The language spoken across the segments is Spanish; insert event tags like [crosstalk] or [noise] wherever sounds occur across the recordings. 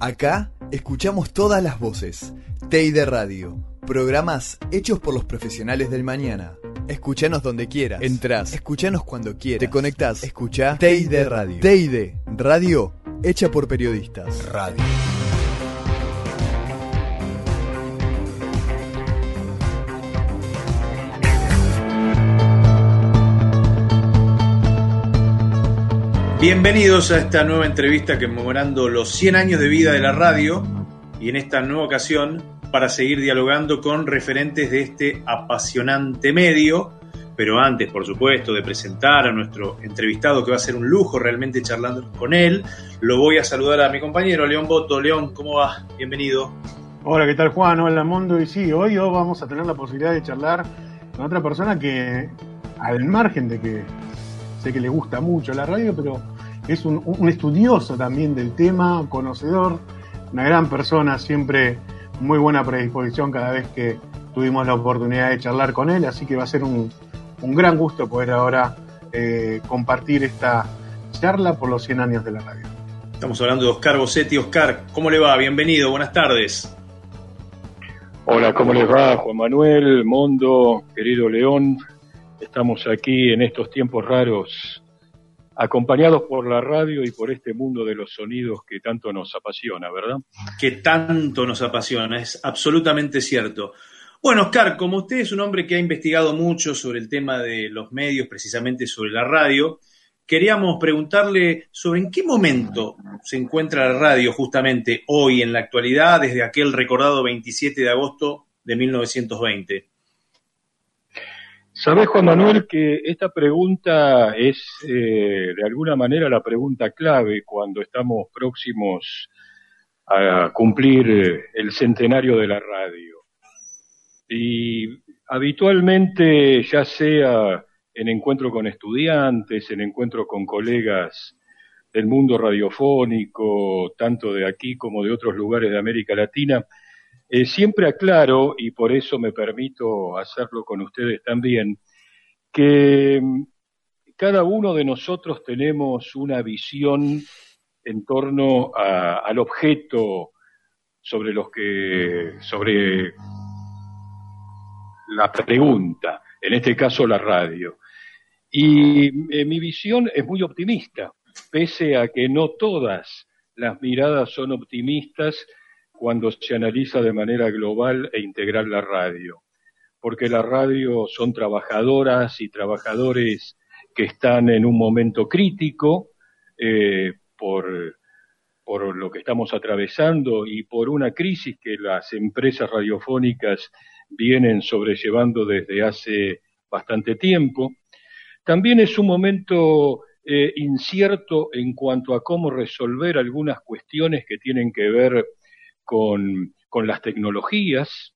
Acá escuchamos todas las voces. Teide Radio. Programas hechos por los profesionales del mañana. Escuchanos donde quieras. Entrás. Escuchanos cuando quieras. Te conectás. Escucha Teide Radio. Teide Radio hecha por periodistas. Radio. Bienvenidos a esta nueva entrevista conmemorando los 100 años de vida de la radio y en esta nueva ocasión para seguir dialogando con referentes de este apasionante medio. Pero antes, por supuesto, de presentar a nuestro entrevistado, que va a ser un lujo realmente charlando con él, lo voy a saludar a mi compañero León Boto. León, ¿cómo va? Bienvenido. Hola, ¿qué tal Juan? Hola Mundo. Y sí, hoy vamos a tener la posibilidad de charlar con otra persona que, al margen de que sé que le gusta mucho la radio, pero es un, estudioso también del tema, conocedor, una gran persona, siempre muy buena predisposición cada vez que tuvimos la oportunidad de charlar con él, así que va a ser un, gran gusto poder ahora eh, compartir esta charla por los 100 años de la radio. Estamos hablando de Oscar Bossetti. Oscar, ¿cómo le va? Bienvenido, buenas tardes. Hola, ¿cómo les va? Juan Manuel, Mondo, querido León. Estamos aquí en estos tiempos raros acompañados por la radio y por este mundo de los sonidos que tanto nos apasiona, ¿verdad? Que tanto nos apasiona, es absolutamente cierto. Bueno, Oscar, como usted es un hombre que ha investigado mucho sobre el tema de los medios, precisamente sobre la radio, queríamos preguntarle sobre en qué momento se encuentra la radio justamente hoy, en la actualidad, desde aquel recordado 27 de agosto de 1920. Sabes, Juan Manuel, que esta pregunta es eh, de alguna manera la pregunta clave cuando estamos próximos a cumplir eh, el centenario de la radio. Y habitualmente, ya sea en encuentro con estudiantes, en encuentro con colegas del mundo radiofónico, tanto de aquí como de otros lugares de América Latina, eh, siempre aclaro, y por eso me permito hacerlo con ustedes también, que mm, cada uno de nosotros tenemos una visión en torno al objeto sobre los que, sobre la pregunta, en este caso la radio. Y eh, mi visión es muy optimista, pese a que no todas las miradas son optimistas cuando se analiza de manera global e integral la radio, porque la radio son trabajadoras y trabajadores que están en un momento crítico eh, por, por lo que estamos atravesando y por una crisis que las empresas radiofónicas vienen sobrellevando desde hace bastante tiempo. También es un momento eh, incierto en cuanto a cómo resolver algunas cuestiones que tienen que ver con, las tecnologías,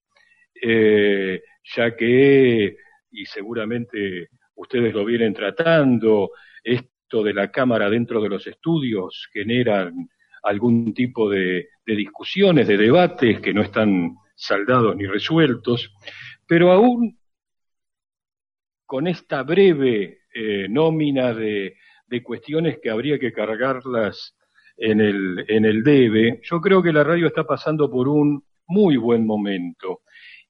eh, ya que, y seguramente ustedes lo vienen tratando, esto de la cámara dentro de los estudios generan algún tipo de, discusiones, de debates que no están saldados ni resueltos, pero aún con esta breve eh, nómina de, de, cuestiones que habría que cargarlas en el, en el debe, yo creo que la radio está pasando por un muy buen momento.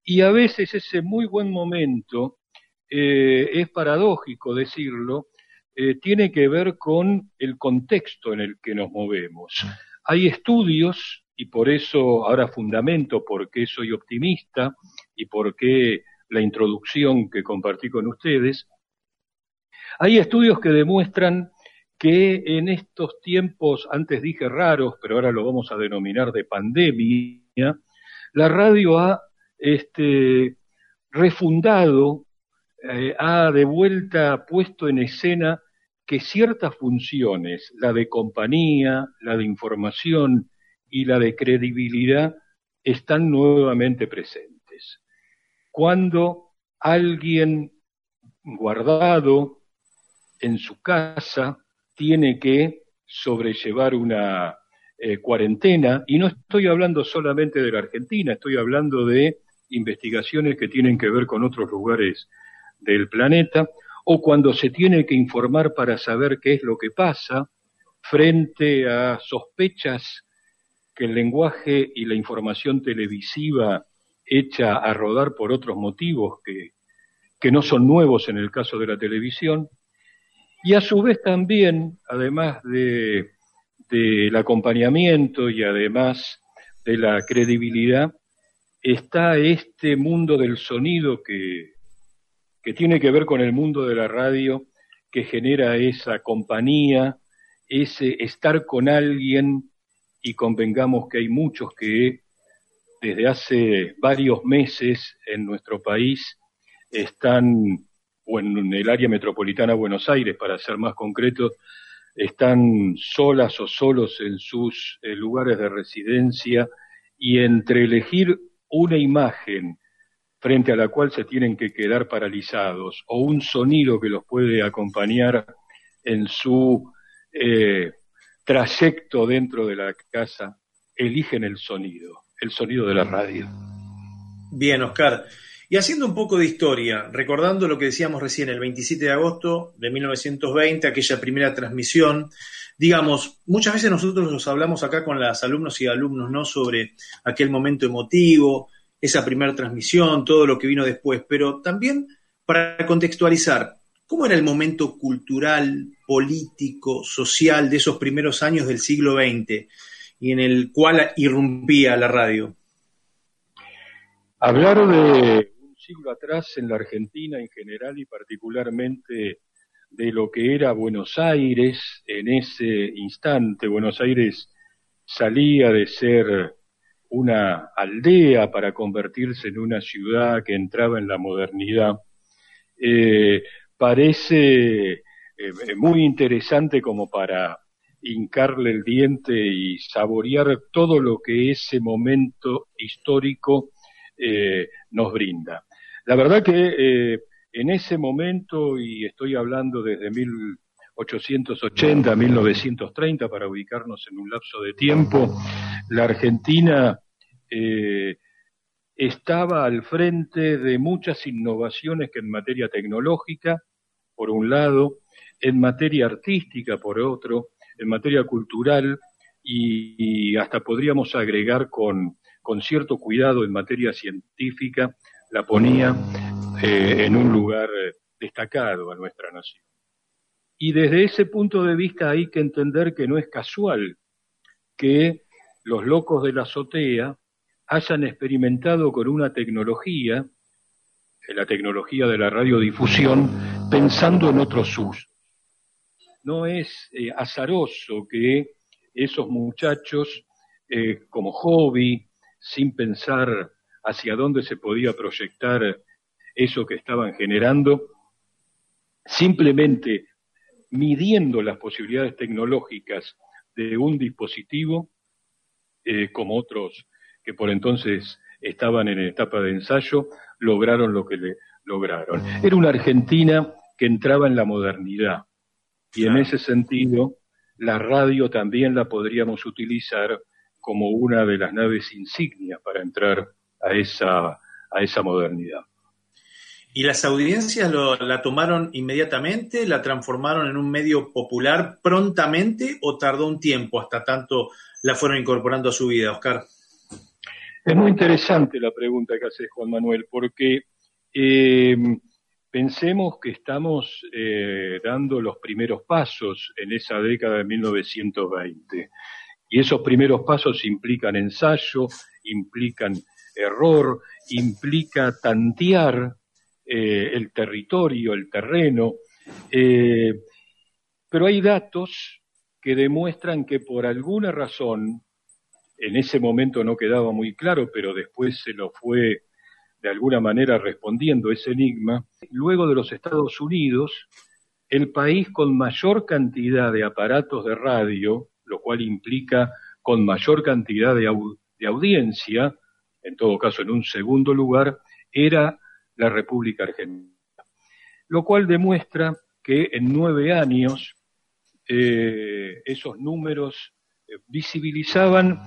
Y a veces ese muy buen momento, eh, es paradójico decirlo, eh, tiene que ver con el contexto en el que nos movemos. Hay estudios, y por eso ahora fundamento por qué soy optimista y por qué la introducción que compartí con ustedes, hay estudios que demuestran que en estos tiempos, antes dije raros, pero ahora lo vamos a denominar de pandemia, la radio ha este, refundado, eh, ha de vuelta puesto en escena que ciertas funciones, la de compañía, la de información y la de credibilidad, están nuevamente presentes. Cuando alguien guardado en su casa, tiene que sobrellevar una eh, cuarentena, y no estoy hablando solamente de la Argentina, estoy hablando de investigaciones que tienen que ver con otros lugares del planeta, o cuando se tiene que informar para saber qué es lo que pasa frente a sospechas que el lenguaje y la información televisiva hecha a rodar por otros motivos que, que no son nuevos en el caso de la televisión, y a su vez también, además de, del acompañamiento y además de la credibilidad, está este mundo del sonido que, que tiene que ver con el mundo de la radio, que genera esa compañía, ese estar con alguien, y convengamos que hay muchos que desde hace varios meses en nuestro país están, o en el área metropolitana de Buenos Aires, para ser más concretos, están solas o solos en sus eh, lugares de residencia y entre elegir una imagen frente a la cual se tienen que quedar paralizados o un sonido que los puede acompañar en su eh, trayecto dentro de la casa, eligen el sonido, el sonido de la radio. Bien, Oscar. Y haciendo un poco de historia, recordando lo que decíamos recién, el 27 de agosto de 1920, aquella primera transmisión, digamos, muchas veces nosotros nos hablamos acá con las alumnos y alumnos, ¿no? Sobre aquel momento emotivo, esa primera transmisión, todo lo que vino después, pero también para contextualizar, ¿cómo era el momento cultural, político, social de esos primeros años del siglo XX y en el cual irrumpía la radio? Hablar de siglo atrás en la Argentina en general y particularmente de lo que era Buenos Aires en ese instante. Buenos Aires salía de ser una aldea para convertirse en una ciudad que entraba en la modernidad. Eh, parece eh, muy interesante como para hincarle el diente y saborear todo lo que ese momento histórico eh, nos brinda. La verdad que eh, en ese momento, y estoy hablando desde 1880 a 1930 para ubicarnos en un lapso de tiempo, la Argentina eh, estaba al frente de muchas innovaciones que en materia tecnológica, por un lado, en materia artística, por otro, en materia cultural y, hasta podríamos agregar con, con cierto cuidado en materia científica la ponía eh, en un lugar eh, destacado a nuestra nación. Y desde ese punto de vista hay que entender que no es casual que los locos de la azotea hayan experimentado con una tecnología, eh, la tecnología de la radiodifusión, pensando en otros usos. No es azaroso que esos muchachos, como hobby, sin pensar hacia dónde se podía proyectar eso que estaban generando, simplemente midiendo las posibilidades tecnológicas de un dispositivo, eh, como otros que por entonces estaban en etapa de ensayo, lograron lo que le lograron. Era una Argentina que entraba en la modernidad y en ese sentido la radio también la podríamos utilizar como una de las naves insignias para entrar a esa, a esa modernidad. ¿Y las audiencias la tomaron inmediatamente? ¿La transformaron en un medio popular prontamente o tardó un tiempo hasta tanto la fueron incorporando a su vida, Oscar? Es muy interesante la pregunta que hace Juan Manuel, porque eh, pensemos que estamos eh, dando los primeros pasos en esa década de 1920. Y esos primeros pasos implican ensayo, implican error, implica tantear eh, el territorio, el terreno, eh, pero hay datos que demuestran que por alguna razón, en ese momento no quedaba muy claro, pero después se lo fue de alguna manera respondiendo ese enigma, luego de los Estados Unidos, el país con mayor cantidad de aparatos de radio, lo cual implica con mayor cantidad de, de audiencia, en todo caso en un segundo lugar, era la República Argentina. Lo cual demuestra que en nueve años eh, esos números eh, visibilizaban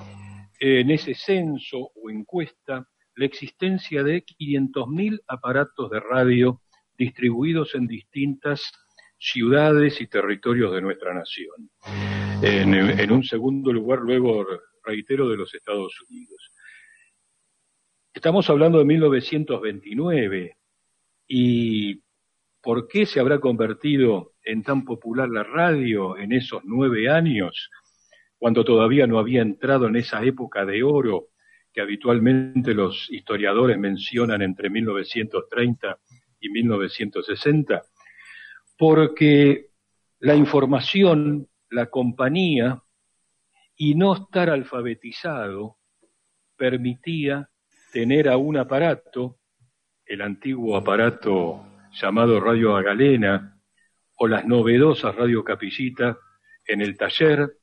en ese censo o encuesta la existencia de 500.000 aparatos de radio distribuidos en distintas ciudades y territorios de nuestra nación. En, en, un segundo lugar, luego reitero, de los Estados Unidos. Estamos hablando de 1929 y ¿por qué se habrá convertido en tan popular la radio en esos nueve años, cuando todavía no había entrado en esa época de oro que habitualmente los historiadores mencionan entre 1930 y 1960? Porque la información, la compañía y no estar alfabetizado permitía tener a un aparato, el antiguo aparato llamado Radio Agalena o las novedosas Radio Capillita, en el taller,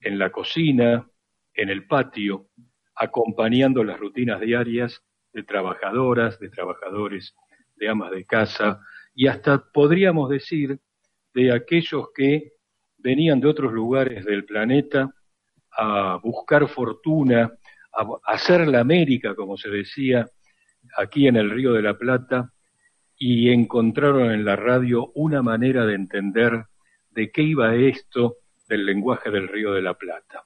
en la cocina, en el patio, acompañando las rutinas diarias de trabajadoras, de trabajadores, de amas de casa y hasta podríamos decir de aquellos que venían de otros lugares del planeta a buscar fortuna, hacer la América, como se decía, aquí en el Río de la Plata, y encontraron en la radio una manera de entender de qué iba esto del lenguaje del Río de la Plata.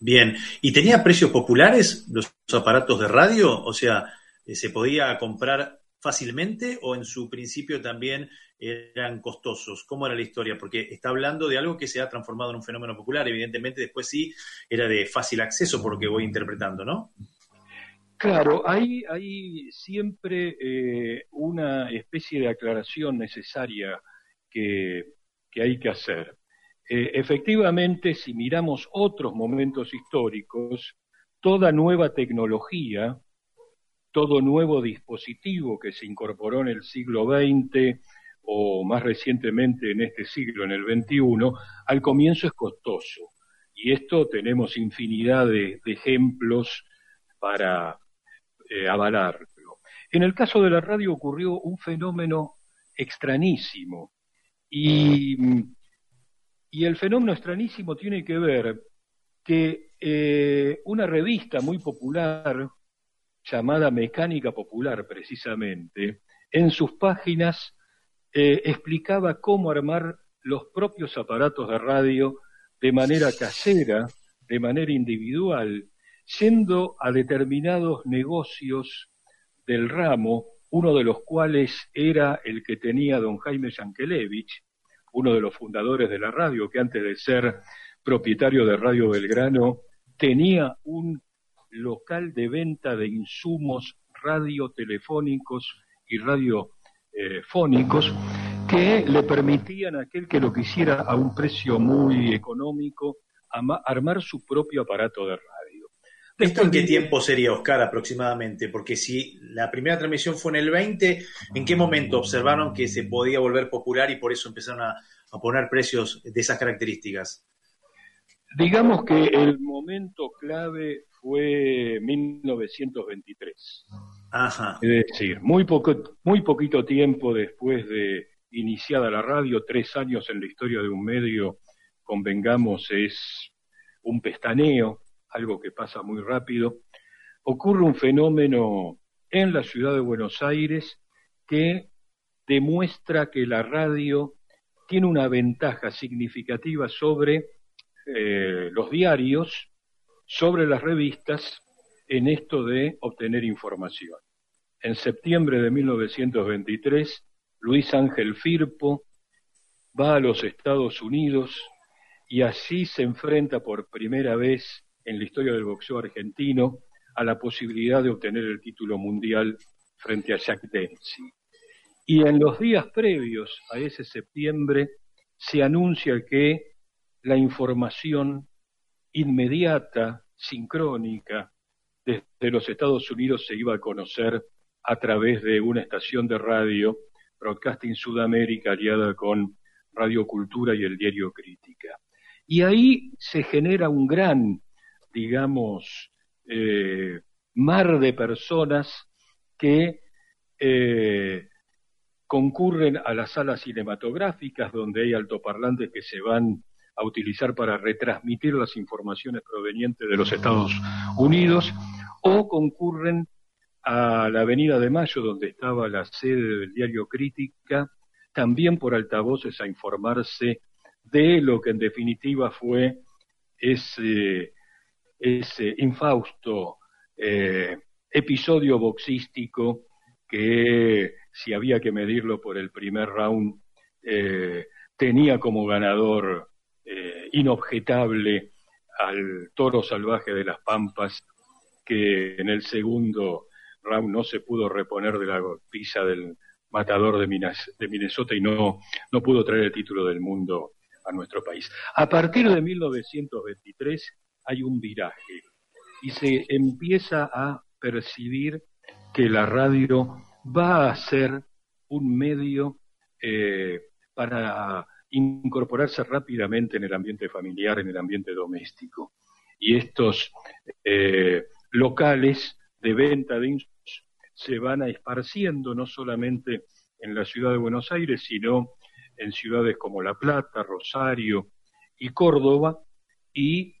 Bien, ¿y tenía precios populares los aparatos de radio? O sea, ¿se podía comprar fácilmente o en su principio también eran costosos? ¿Cómo era la historia? Porque está hablando de algo que se ha transformado en un fenómeno popular. Evidentemente, después sí era de fácil acceso, por lo que voy interpretando, ¿no? Claro, hay, hay siempre eh, una especie de aclaración necesaria que, hay que hacer. Eh, efectivamente, si miramos otros momentos históricos, toda nueva tecnología, todo nuevo dispositivo que se incorporó en el siglo XX o más recientemente en este siglo, en el XXI, al comienzo es costoso. Y esto tenemos infinidad de, ejemplos para eh, avalarlo. En el caso de la radio ocurrió un fenómeno extrañísimo. Y, y el fenómeno extrañísimo tiene que ver que eh, una revista muy popular llamada Mecánica Popular precisamente, en sus páginas eh, explicaba cómo armar los propios aparatos de radio de manera casera, de manera individual, yendo a determinados negocios del ramo, uno de los cuales era el que tenía don Jaime Yankelevich, uno de los fundadores de la radio, que antes de ser propietario de Radio Belgrano, tenía un local de venta de insumos radiotelefónicos y radiofónicos que le permitían a aquel que lo quisiera a un precio muy económico armar su propio aparato de radio. ¿Esto en qué tiempo sería, Oscar, aproximadamente? Porque si la primera transmisión fue en el 20, ¿en qué momento observaron que se podía volver popular y por eso empezaron a, a poner precios de esas características? Digamos que el momento clave fue 1923. Es decir, muy, poco, muy poquito tiempo después de iniciada la radio, tres años en la historia de un medio, convengamos, es un pestaneo, algo que pasa muy rápido. Ocurre un fenómeno en la ciudad de Buenos Aires que demuestra que la radio tiene una ventaja significativa sobre eh, los diarios sobre las revistas en esto de obtener información. En septiembre de 1923, Luis Ángel Firpo va a los Estados Unidos y así se enfrenta por primera vez en la historia del boxeo argentino a la posibilidad de obtener el título mundial frente a Jack Dempsey. Y en los días previos a ese septiembre se anuncia que la información inmediata, sincrónica, desde los Estados Unidos se iba a conocer a través de una estación de radio, Broadcasting Sudamérica, aliada con Radio Cultura y el diario Crítica. Y ahí se genera un gran, digamos, eh, mar de personas que eh, concurren a las salas cinematográficas donde hay altoparlantes que se van a utilizar para retransmitir las informaciones provenientes de los Estados Unidos o concurren a la Avenida de Mayo, donde estaba la sede del diario Crítica, también por altavoces a informarse de lo que en definitiva fue ese ese infausto eh, episodio boxístico que si había que medirlo por el primer round, eh, tenía como ganador eh, inobjetable al toro salvaje de las Pampas, que en el segundo round no se pudo reponer de la golpiza del matador de, Minnesota y no, no pudo traer el título del mundo a nuestro país. A partir de 1923 hay un viraje y se empieza a percibir que la radio va a ser un medio eh, para incorporarse rápidamente en el ambiente familiar, en el ambiente doméstico. Y estos eh, locales de venta de insumos se van a esparciendo no solamente en la ciudad de Buenos Aires, sino en ciudades como La Plata, Rosario y Córdoba, y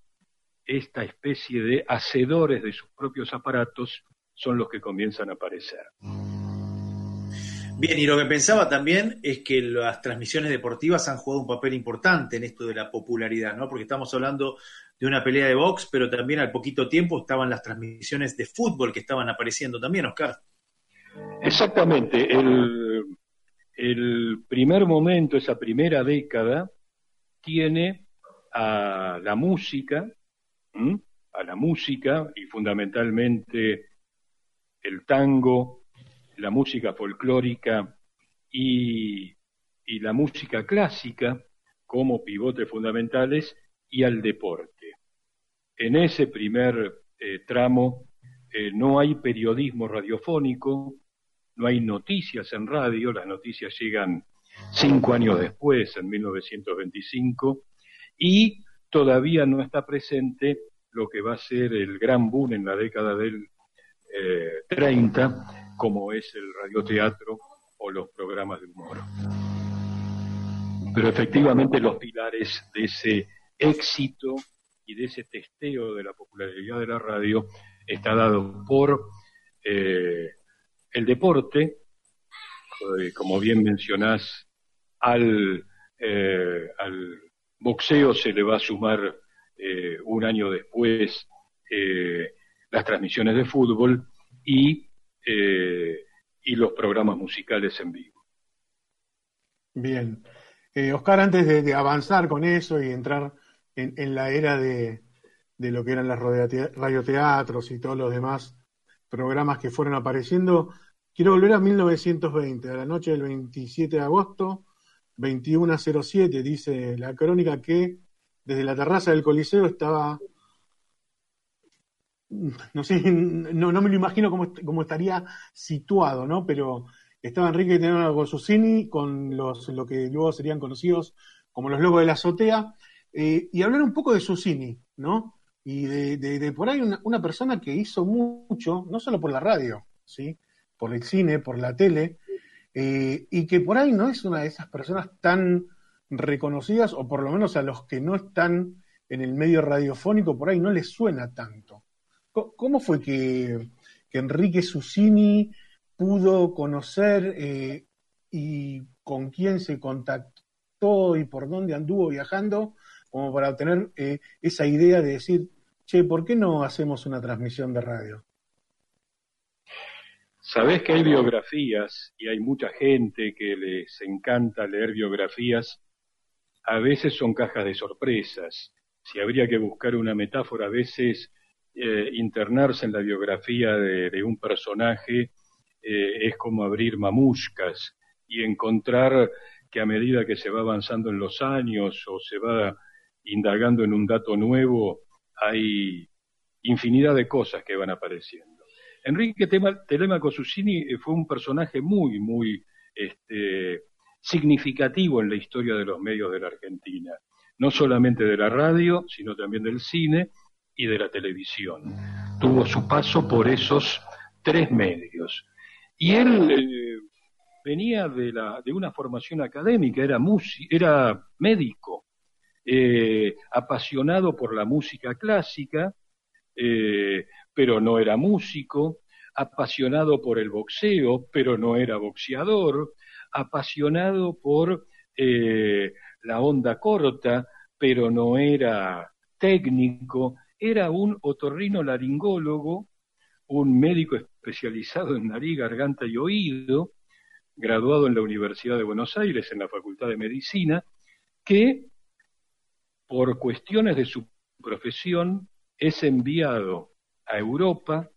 esta especie de hacedores de sus propios aparatos son los que comienzan a aparecer. Bien, y lo que pensaba también es que las transmisiones deportivas han jugado un papel importante en esto de la popularidad, ¿no? Porque estamos hablando de una pelea de box, pero también al poquito tiempo estaban las transmisiones de fútbol que estaban apareciendo también, Oscar. Exactamente. El, el primer momento, esa primera década, tiene a la música, a la música y fundamentalmente el tango, la música folclórica y, la música clásica como pivotes fundamentales y al deporte. En ese primer eh, tramo eh, no hay periodismo radiofónico, no hay noticias en radio, las noticias llegan cinco años después, en 1925, y todavía no está presente lo que va a ser el gran boom en la década del 30, eh, como es el radioteatro o los programas de humor. Pero efectivamente los pilares de ese éxito y de ese testeo de la popularidad de la radio está dado por eh, el deporte, eh, como bien mencionás, al, al boxeo se le va a sumar eh, un año después eh, las transmisiones de fútbol y, eh, y los programas musicales en vivo. Bien. Oscar, antes de, avanzar con eso y entrar en, la era de, lo que eran las radioteatros y todos los demás programas que fueron apareciendo, quiero volver a 1920, a la noche del 27 de agosto, 21.07, dice la crónica que desde la terraza del Coliseo estaba, no sé, no, me lo imagino cómo, estaría situado, ¿no? Pero estaba Enrique Tenor Gossusini con los, lo que luego serían conocidos como los logos de la azotea, eh, y hablar un poco de Susini, ¿no? Y de, por ahí una, persona que hizo mucho, no solo por la radio, ¿sí? Por el cine, por la tele, eh, y que por ahí no es una de esas personas tan reconocidas, o por lo menos a los que no están en el medio radiofónico, por ahí no les suena tanto. ¿Cómo fue que, Enrique Susini pudo conocer eh, y con quién se contactó y por dónde anduvo viajando, como para obtener eh, esa idea de decir, che, ¿por qué no hacemos una transmisión de radio? Sabés que hay biografías y hay mucha gente que les encanta leer biografías a veces son cajas de sorpresas. Si habría que buscar una metáfora, a veces eh, internarse en la biografía de, un personaje eh, es como abrir mamuscas y encontrar que a medida que se va avanzando en los años o se va indagando en un dato nuevo, hay infinidad de cosas que van apareciendo. Enrique Telemaco Susini eh, fue un personaje muy, muy este, significativo en la historia de los medios de la Argentina, no solamente de la radio, sino también del cine y de la televisión. Tuvo su paso por esos tres medios. Y él eh, venía de, la, de una formación académica, era, era médico, eh, apasionado por la música clásica, eh, pero no era músico, apasionado por el boxeo, pero no era boxeador, apasionado por eh, la onda corta, pero no era técnico era un otorrino laringólogo, un médico especializado en nariz, garganta y oído, graduado en la Universidad de Buenos Aires en la Facultad de Medicina, que por cuestiones de su profesión es enviado a Europa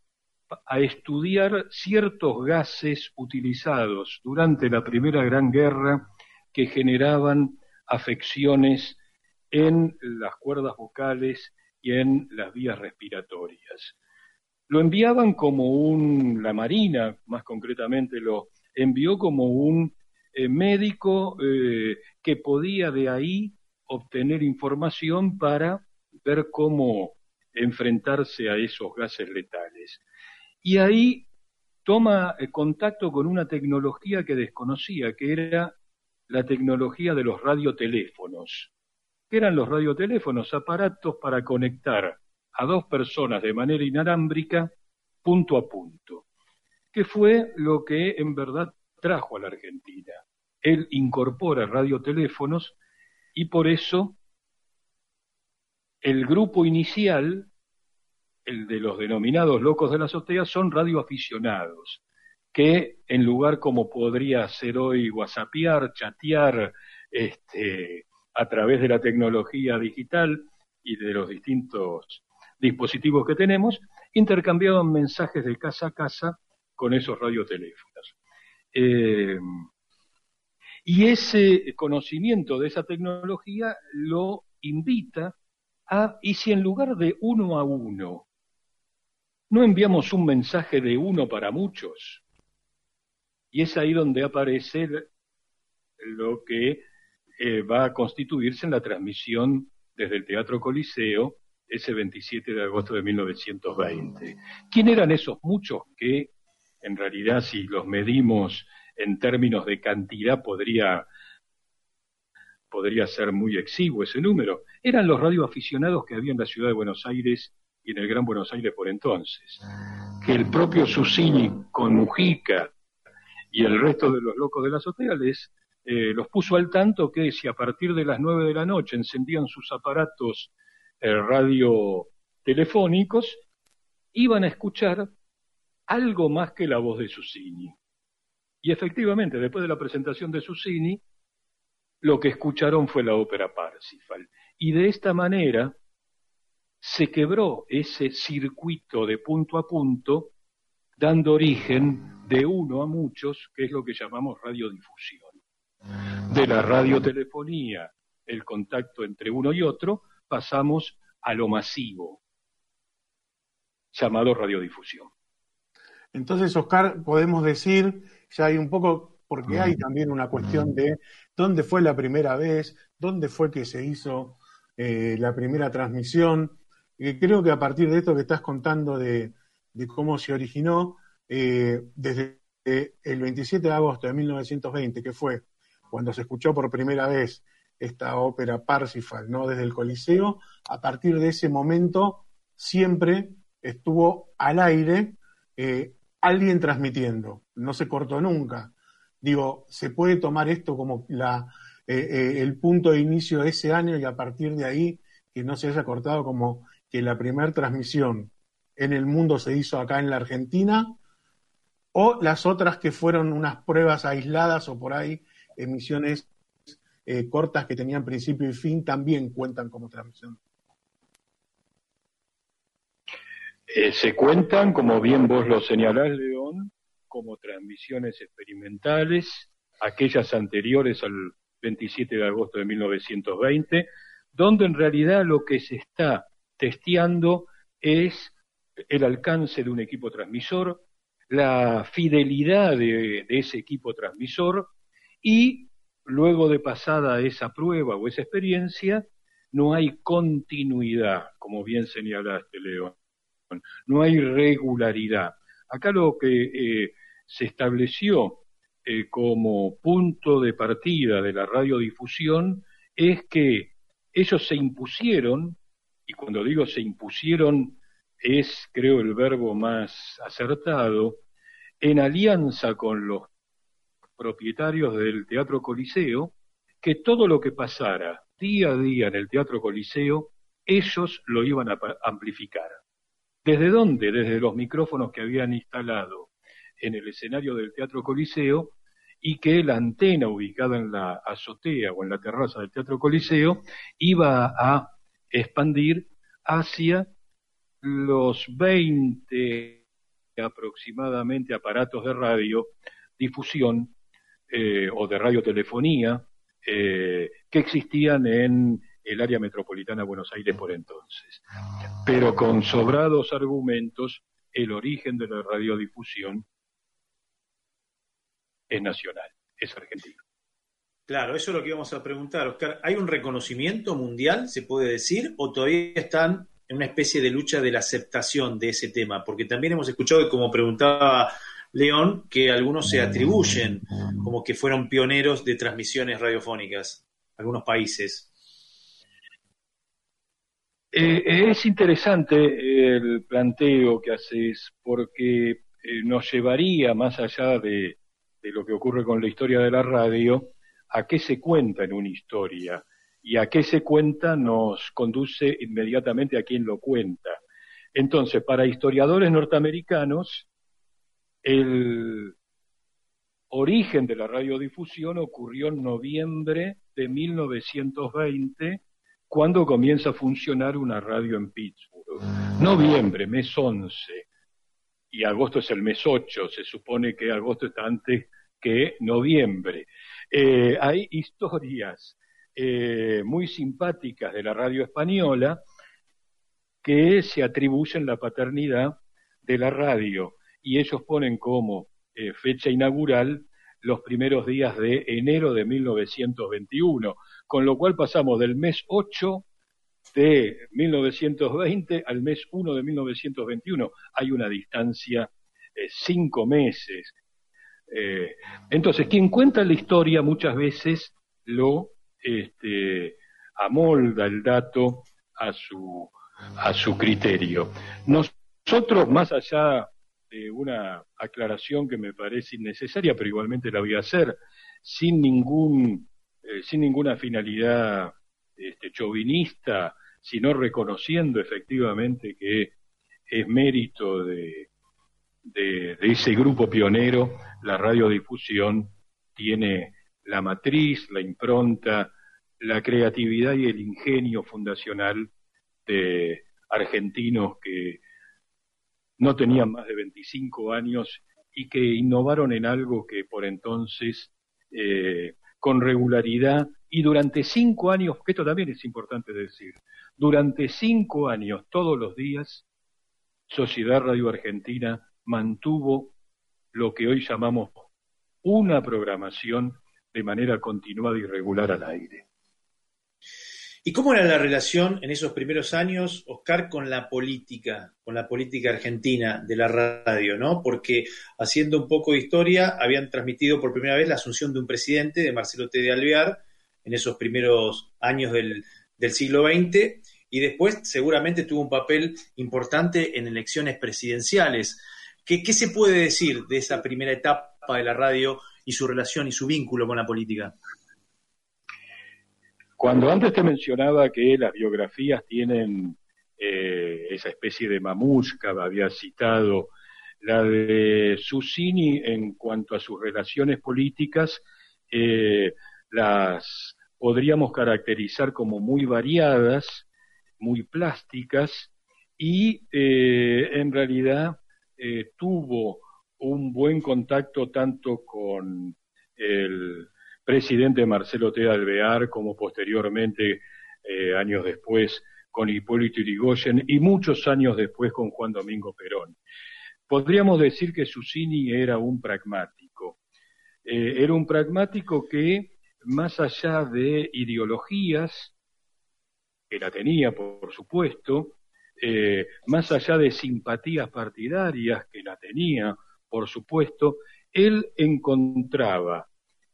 a estudiar ciertos gases utilizados durante la Primera Gran Guerra que generaban afecciones en las cuerdas vocales y en las vías respiratorias. Lo enviaban como un, la Marina más concretamente lo envió como un eh, médico eh, que podía de ahí obtener información para ver cómo enfrentarse a esos gases letales. Y ahí toma eh, contacto con una tecnología que desconocía, que era la tecnología de los radioteléfonos. ¿Qué eran los radioteléfonos? Aparatos para conectar a dos personas de manera inalámbrica punto a punto, que fue lo que en verdad trajo a la Argentina. Él incorpora radioteléfonos y por eso el grupo inicial, el de los denominados locos de la azotea, son radioaficionados, que en lugar como podría ser hoy whatsappear, chatear este, a través de la tecnología digital y de los distintos dispositivos que tenemos, intercambiaban mensajes de casa a casa con esos radioteléfonos. Eh, y ese conocimiento de esa tecnología lo invita a, y si en lugar de uno a uno, no enviamos un mensaje de uno para muchos, y es ahí donde aparece lo que eh, va a constituirse en la transmisión desde el Teatro Coliseo ese 27 de agosto de 1920. ¿Quién eran esos muchos que, en realidad, si los medimos en términos de cantidad, podría, podría ser muy exiguo ese número? Eran los radioaficionados que había en la ciudad de Buenos Aires y en el Gran Buenos Aires por entonces. Que el propio Susini con Mujica y el resto de los locos de la azotea les eh, los puso al tanto que si a partir de las nueve de la noche encendían sus aparatos eh, radio telefónicos, iban a escuchar algo más que la voz de Susini. Y efectivamente, después de la presentación de Susini, lo que escucharon fue la ópera Parsifal. Y de esta manera se quebró ese circuito de punto a punto, dando origen de uno a muchos, que es lo que llamamos radiodifusión. De la radiotelefonía, el contacto entre uno y otro, pasamos a lo masivo, llamado radiodifusión. Entonces, Oscar, podemos decir, ya hay un poco, porque hay también una cuestión de dónde fue la primera vez, dónde fue que se hizo eh, la primera transmisión. Y creo que a partir de esto que estás contando de, cómo se originó, eh, desde el 27 de agosto de 1920, que fue cuando se escuchó por primera vez esta ópera Parsifal, ¿no? Desde el Coliseo, a partir de ese momento siempre estuvo al aire eh, alguien transmitiendo, no se cortó nunca. Digo, se puede tomar esto como la, eh, eh, el punto de inicio de ese año y a partir de ahí que no se haya cortado como que la primera transmisión en el mundo se hizo acá en la Argentina, o las otras que fueron unas pruebas aisladas o por ahí emisiones eh, cortas que tenían principio y fin también cuentan como transmisión. Eh, se cuentan, como bien vos lo señalás, León, como transmisiones experimentales, aquellas anteriores al 27 de agosto de 1920, donde en realidad lo que se está testeando es el alcance de un equipo transmisor, la fidelidad de ese equipo transmisor y luego de pasada esa prueba o esa experiencia, no hay continuidad, como bien señalaste, León. No hay regularidad. Acá lo que eh, se estableció eh, como punto de partida de la radiodifusión es que ellos se impusieron, y cuando digo se impusieron es, creo, el verbo más acertado, en alianza con los propietarios del Teatro Coliseo que todo lo que pasara día a día en el Teatro Coliseo ellos lo iban a amplificar. ¿Desde dónde? Desde los micrófonos que habían instalado en el escenario del Teatro Coliseo y que la antena ubicada en la azotea o en la terraza del Teatro Coliseo iba a expandir hacia los 20 aproximadamente aparatos de radio difusión eh, o de radiotelefonía eh, que existían en el área metropolitana de Buenos Aires por entonces. Pero con sobrados argumentos, el origen de la radiodifusión es nacional, es argentino. Claro, eso es lo que íbamos a preguntar, Oscar. ¿Hay un reconocimiento mundial, se puede decir, o todavía están en una especie de lucha de la aceptación de ese tema? Porque también hemos escuchado, como preguntaba León, que algunos se atribuyen como que fueron pioneros de transmisiones radiofónicas, algunos países. Eh, es interesante el planteo que haces porque eh, nos llevaría más allá de, lo que ocurre con la historia de la radio, a qué se cuenta en una historia y a qué se cuenta nos conduce inmediatamente a quien lo cuenta. Entonces, para historiadores norteamericanos, el origen de la radiodifusión ocurrió en noviembre de 1920 cuando comienza a funcionar una radio en Pittsburgh. Noviembre, mes 11, y agosto es el mes 8, se supone que agosto está antes que noviembre. Eh, hay historias eh, muy simpáticas de la radio española que se atribuyen la paternidad de la radio y ellos ponen como eh, fecha inaugural los primeros días de enero de 1921 con lo cual pasamos del mes 8 de 1920 al mes 1 de 1921. Hay una distancia de cinco meses. Eh, entonces, quien cuenta la historia muchas veces lo este, amolda el dato a su, a su criterio. Nosotros, más allá de una aclaración que me parece innecesaria, pero igualmente la voy a hacer, sin ningún eh, sin ninguna finalidad este, chauvinista, sino reconociendo efectivamente que es mérito de, ese grupo pionero, la radiodifusión tiene la matriz, la impronta, la creatividad y el ingenio fundacional de argentinos que no tenían más de 25 años y que innovaron en algo que por entonces eh, con regularidad y durante cinco años, que esto también es importante decir, durante cinco años, todos los días, Sociedad Radio Argentina mantuvo lo que hoy llamamos una programación de manera continuada y regular al aire. ¿Y cómo era la relación en esos primeros años, Oscar, con la política, con la política argentina de la radio, ¿no? Porque haciendo un poco de historia, habían transmitido por primera vez la asunción de un presidente, de Marcelo T. de Alvear, en esos primeros años del, siglo XX, y después seguramente tuvo un papel importante en elecciones presidenciales. ¿Qué, ¿Qué se puede decir de esa primera etapa de la radio y su relación y su vínculo con la política? Cuando antes te mencionaba que las biografías tienen eh, esa especie de mamushka, había citado la de Susini en cuanto a sus relaciones políticas, eh, las podríamos caracterizar como muy variadas, muy plásticas, y eh, en realidad tuvo un buen contacto tanto con el presidente Marcelo T. Alvear, como posteriormente, eh, años después, con Hipólito Yrigoyen y muchos años después con Juan Domingo Perón. Podríamos decir que Susini era un pragmático. Eh, era un pragmático que, más allá de ideologías, que la tenía, por supuesto, eh, más allá de simpatías partidarias, que la tenía, por supuesto, él encontraba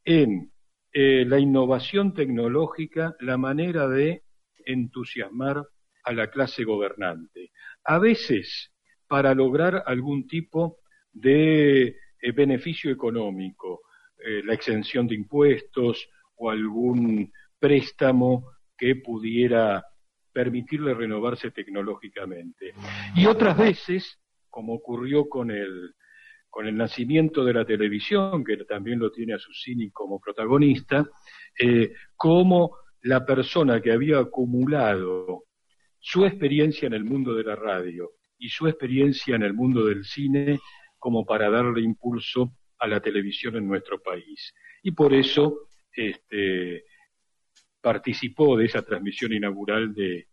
en eh, la innovación tecnológica la manera de entusiasmar a la clase gobernante. A veces para lograr algún tipo de eh, beneficio económico, eh, la exención de impuestos o algún préstamo que pudiera permitirle renovarse tecnológicamente. Y otras veces, como ocurrió con el, con el nacimiento de la televisión, que también lo tiene a Susini como protagonista, eh, como la persona que había acumulado su experiencia en el mundo de la radio y su experiencia en el mundo del cine como para darle impulso a la televisión en nuestro país. Y por eso este, participó de esa transmisión inaugural de,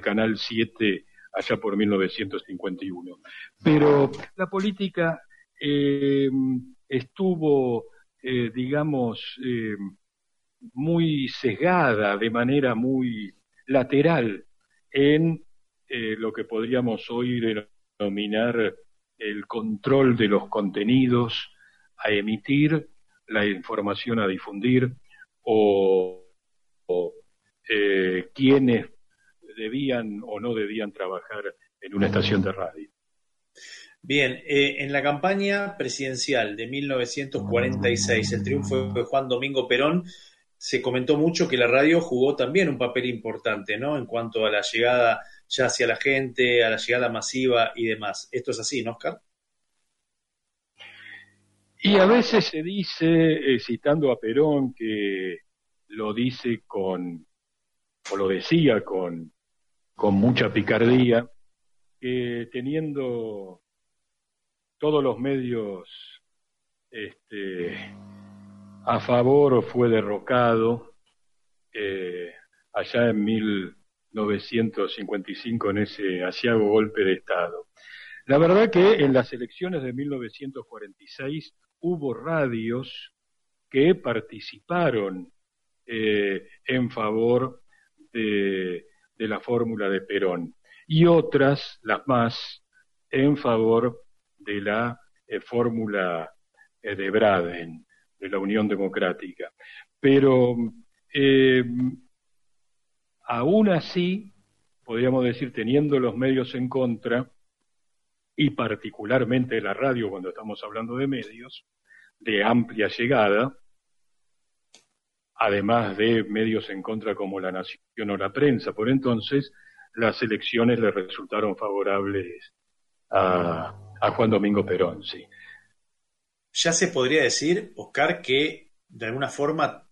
Canal 7 allá por 1951. Pero la política eh, estuvo, eh, digamos, eh, muy sesgada, de manera muy lateral, en lo que podríamos hoy denominar el control de los contenidos a emitir, la información a difundir o, eh, quienes debían o no debían trabajar en una estación de radio. Bien, eh, en la campaña presidencial de 1946, el triunfo de Juan Domingo Perón, se comentó mucho que la radio jugó también un papel importante, ¿no? En cuanto a la llegada ya hacia la gente, a la llegada masiva y demás. ¿Esto es así, no, Oscar? Y a veces se dice, eh, citando a Perón, que lo dice con, o lo decía con, con mucha picardía, que teniendo todos los medios este, a favor fue derrocado eh, allá en 1955 en ese asiago golpe de Estado. La verdad que en las elecciones de 1946 hubo radios que participaron eh, en favor de, la fórmula de Perón y otras, las más, en favor de la eh, fórmula eh, de Braden, de la Unión Democrática. Pero aún así, podríamos decir, teniendo los medios en contra, y particularmente la radio cuando estamos hablando de medios, de amplia llegada, además de medios en contra como la Nación o la prensa. Por entonces, las elecciones le resultaron favorables a, Juan Domingo Perón, sí. Ya se podría decir, Oscar, que de alguna forma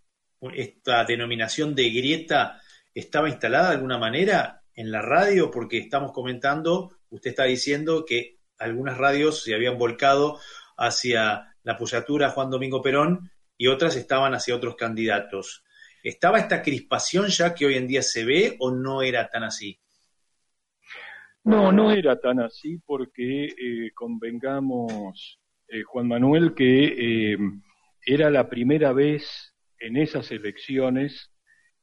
esta denominación de grieta estaba instalada de alguna manera en la radio, porque estamos comentando, usted está diciendo que algunas radios se habían volcado hacia la apoyatura a Juan Domingo Perón y otras estaban hacia otros candidatos. ¿Estaba esta crispación ya que hoy en día se ve o no era tan así? No, no era tan así porque eh, convengamos, eh, Juan Manuel, que eh, era la primera vez en esas elecciones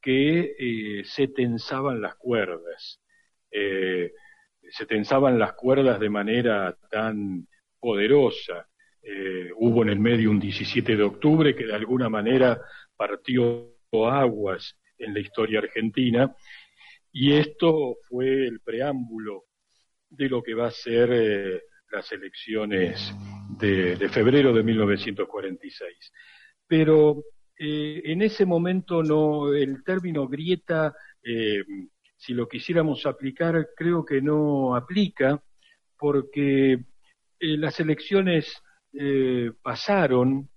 que se tensaban las cuerdas. se tensaban las cuerdas de manera tan poderosa. Eh, hubo en el medio un 17 de octubre que de alguna manera partió aguas en la historia argentina y esto fue el preámbulo de lo que va a ser eh, las elecciones de, febrero de 1946. Pero eh, en ese momento no, el término grieta, si lo quisiéramos aplicar, creo que no aplica, porque las elecciones eh, pasaron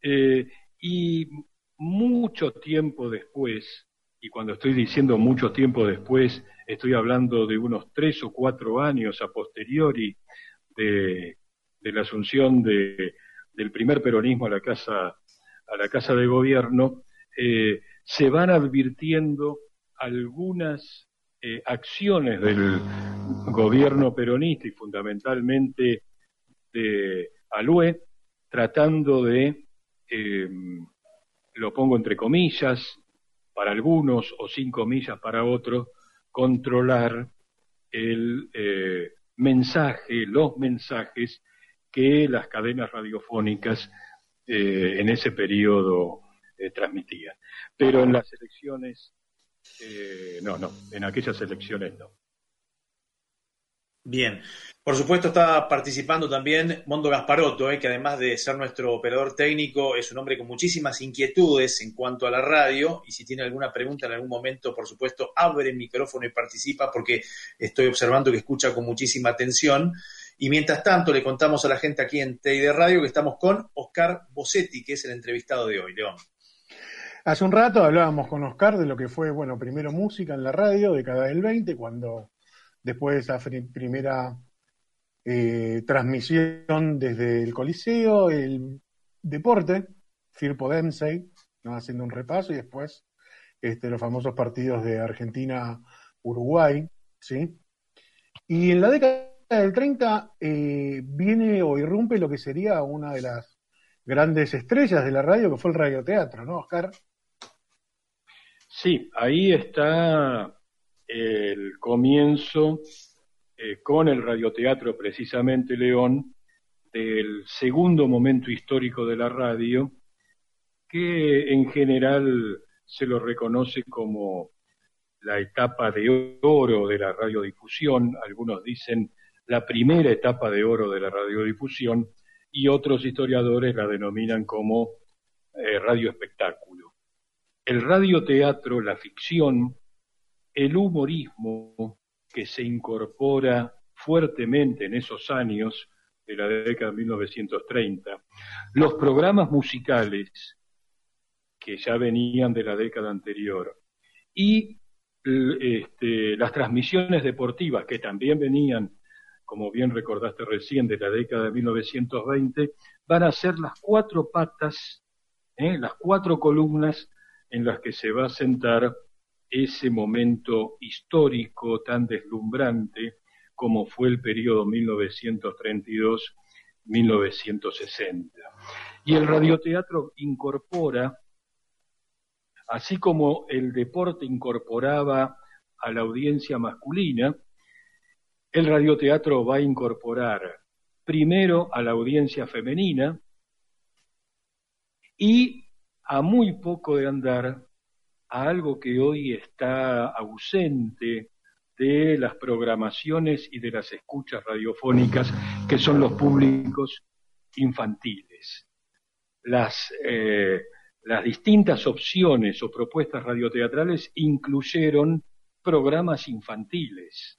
eh, y mucho tiempo después, y cuando estoy diciendo mucho tiempo después, estoy hablando de unos tres o cuatro años a posteriori de, la asunción de, del primer peronismo a la casa, a la casa de gobierno, eh, se van advirtiendo algunas acciones del gobierno peronista y fundamentalmente de Alue, tratando de, eh, lo pongo entre comillas, para algunos o sin comillas para otros, controlar el eh, mensaje, los mensajes que las cadenas radiofónicas eh, en ese periodo transmitían. Pero en las elecciones, no, no, en aquellas elecciones no. Bien. Por supuesto está participando también Mondo Gasparotto, eh, que además de ser nuestro operador técnico, es un hombre con muchísimas inquietudes en cuanto a la radio y si tiene alguna pregunta en algún momento, por supuesto, abre el micrófono y participa porque estoy observando que escucha con muchísima atención. Y mientras tanto le contamos a la gente aquí en TID Radio que estamos con Oscar Bossetti, que es el entrevistado de hoy. León. Hace un rato hablábamos con Oscar de lo que fue, bueno, primero música en la radio, década del 20, cuando después de esa primera eh, transmisión desde el Coliseo, el deporte, Firpo ¿no? haciendo un repaso, y después este, los famosos partidos de Argentina-Uruguay, ¿sí? Y en la década del 30 eh, viene o irrumpe lo que sería una de las grandes estrellas de la radio, que fue el radioteatro, ¿no, Oscar? Sí, ahí está el comienzo eh, con el radioteatro precisamente León del segundo momento histórico de la radio, que en general se lo reconoce como la etapa de oro de la radiodifusión, algunos dicen la primera etapa de oro de la radiodifusión, y otros historiadores la denominan como eh, radioespectáculo. El radioteatro, la ficción, el humorismo que se incorpora fuertemente en esos años de la década de 1930, los programas musicales que ya venían de la década anterior y este, las transmisiones deportivas que también venían, como bien recordaste recién, de la década de 1920, van a ser las cuatro patas, ¿eh? las cuatro columnas en las que se va a sentar ese momento histórico tan deslumbrante como fue el periodo 1932-1960. Y el radioteatro incorpora, así como el deporte incorporaba a la audiencia masculina, el radioteatro va a incorporar primero a la audiencia femenina y a muy poco de andar a algo que hoy está ausente de las programaciones y de las escuchas radiofónicas, que son los públicos infantiles. Las, eh, las distintas opciones o propuestas radioteatrales incluyeron programas infantiles.